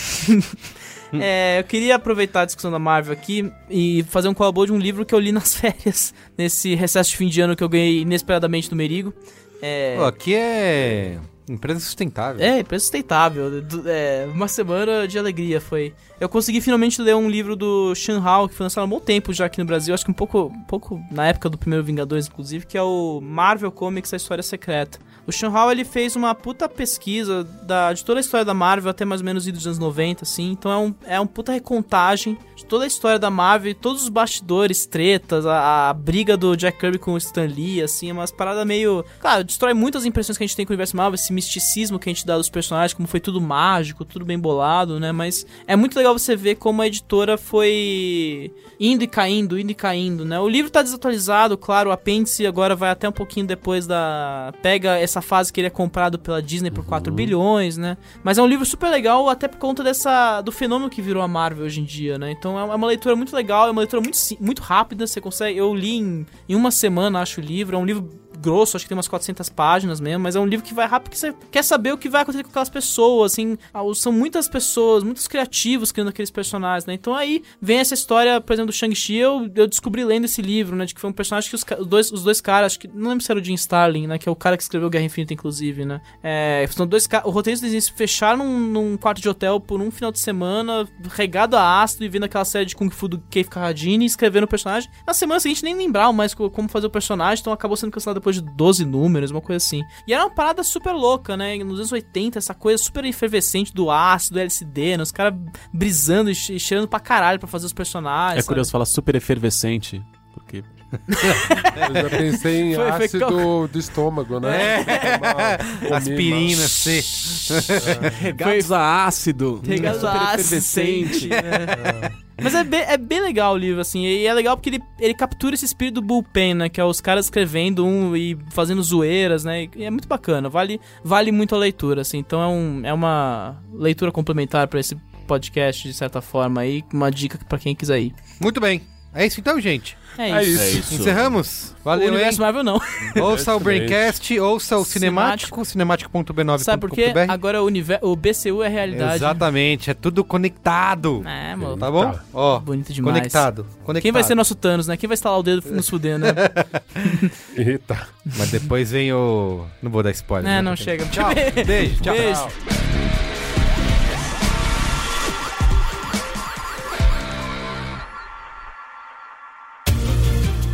É, eu queria aproveitar a discussão da Marvel aqui e fazer um colabor de um livro que eu li nas férias, nesse recesso de fim de ano que eu ganhei inesperadamente do Merigo. É, Pô, aqui é empresa sustentável. é preço sustentável. É, uma semana de alegria foi. Eu consegui finalmente ler um livro do Shan Hao, que foi lançado há um bom tempo já aqui no Brasil, acho que um pouco, pouco na época do primeiro Vingadores, inclusive, que é o Marvel Comics A História Secreta. O Shan Hao, ele fez uma puta pesquisa da, de toda a história da Marvel até mais ou menos dos anos 90, assim. Então é um, é um puta recontagem de toda a história da Marvel todos os bastidores, tretas, a, a briga do Jack Kirby com o Stan Lee, assim, é umas paradas meio... Claro, destrói muitas impressões que a gente tem com o universo Marvel, esse misticismo que a gente dá dos personagens, como foi tudo mágico, tudo bem bolado, né? Mas é muito legal você ver como a editora foi indo e caindo, indo e caindo, né? O livro tá desatualizado, claro, o apêndice agora vai até um pouquinho depois da... Pega essa fase que ele é comprado pela Disney por 4 bilhões, né? Mas é um livro super legal até por conta dessa... do fenômeno que virou a Marvel hoje em dia, né? Então é uma leitura muito legal, é uma leitura muito, muito rápida, você consegue... Eu li em, em uma semana, acho, o livro, é um livro grosso, acho que tem umas 400 páginas mesmo, mas é um livro que vai rápido porque você quer saber o que vai acontecer com aquelas pessoas, assim, ah, são muitas pessoas, muitos criativos criando aqueles personagens, né? Então aí vem essa história, por exemplo, do Shang-Chi, eu, eu descobri lendo esse livro, né, de que foi um personagem que os, os dois, os dois caras, acho que, não lembro se era o Jim Starlin, né, que é o cara que escreveu Guerra Infinita, inclusive, né? É, são dois o roteirista eles fecharam num, num quarto de hotel por um final de semana, regado a ácido e vendo aquela série de Kung Fu do Keith Carradine, escrevendo o personagem. Na semana seguinte nem lembravam mais co- como fazer o personagem, então acabou sendo cancelado depois de 12 números, uma coisa assim. E era uma parada super louca, né? Nos anos 80, essa coisa super efervescente do ácido, do LSD, né? Os caras brisando e che- cheirando pra caralho pra fazer os personagens. É curioso falar super efervescente, porque Eu já pensei em Foi- foi ácido do estômago, né? Tomar- Aspirina, C. regados a ácido, Regados a efervescente. Mas é bem, é bem legal o livro, assim. E é legal porque ele, ele captura esse espírito do bullpen, né? Que é os caras escrevendo um e fazendo zoeiras, né? E é muito bacana. Vale, vale muito a leitura, assim. Então é, um, é uma leitura complementar pra esse podcast, de certa forma, aí. Uma dica pra quem quiser ir. Muito bem. É isso então, gente. É É isso. É isso. Encerramos? O Valeu, hein? universo Marvel não. Ouça o. Braincast, ouça o Cinemático, cinemático.b9.com.br. Sabe por quê? Agora o, univer- o BCU é realidade. Exatamente, é tudo conectado. É, mano. Tá bom? Tá. Ó, Bonito demais. conectado, conectado. Quem vai ser nosso Thanos, né? Quem vai estalar o dedo nos fudendo, né? Eita. Mas depois vem o... Não vou dar spoiler. É, né? não chega. Tchau, beijo, tchau. Beijo.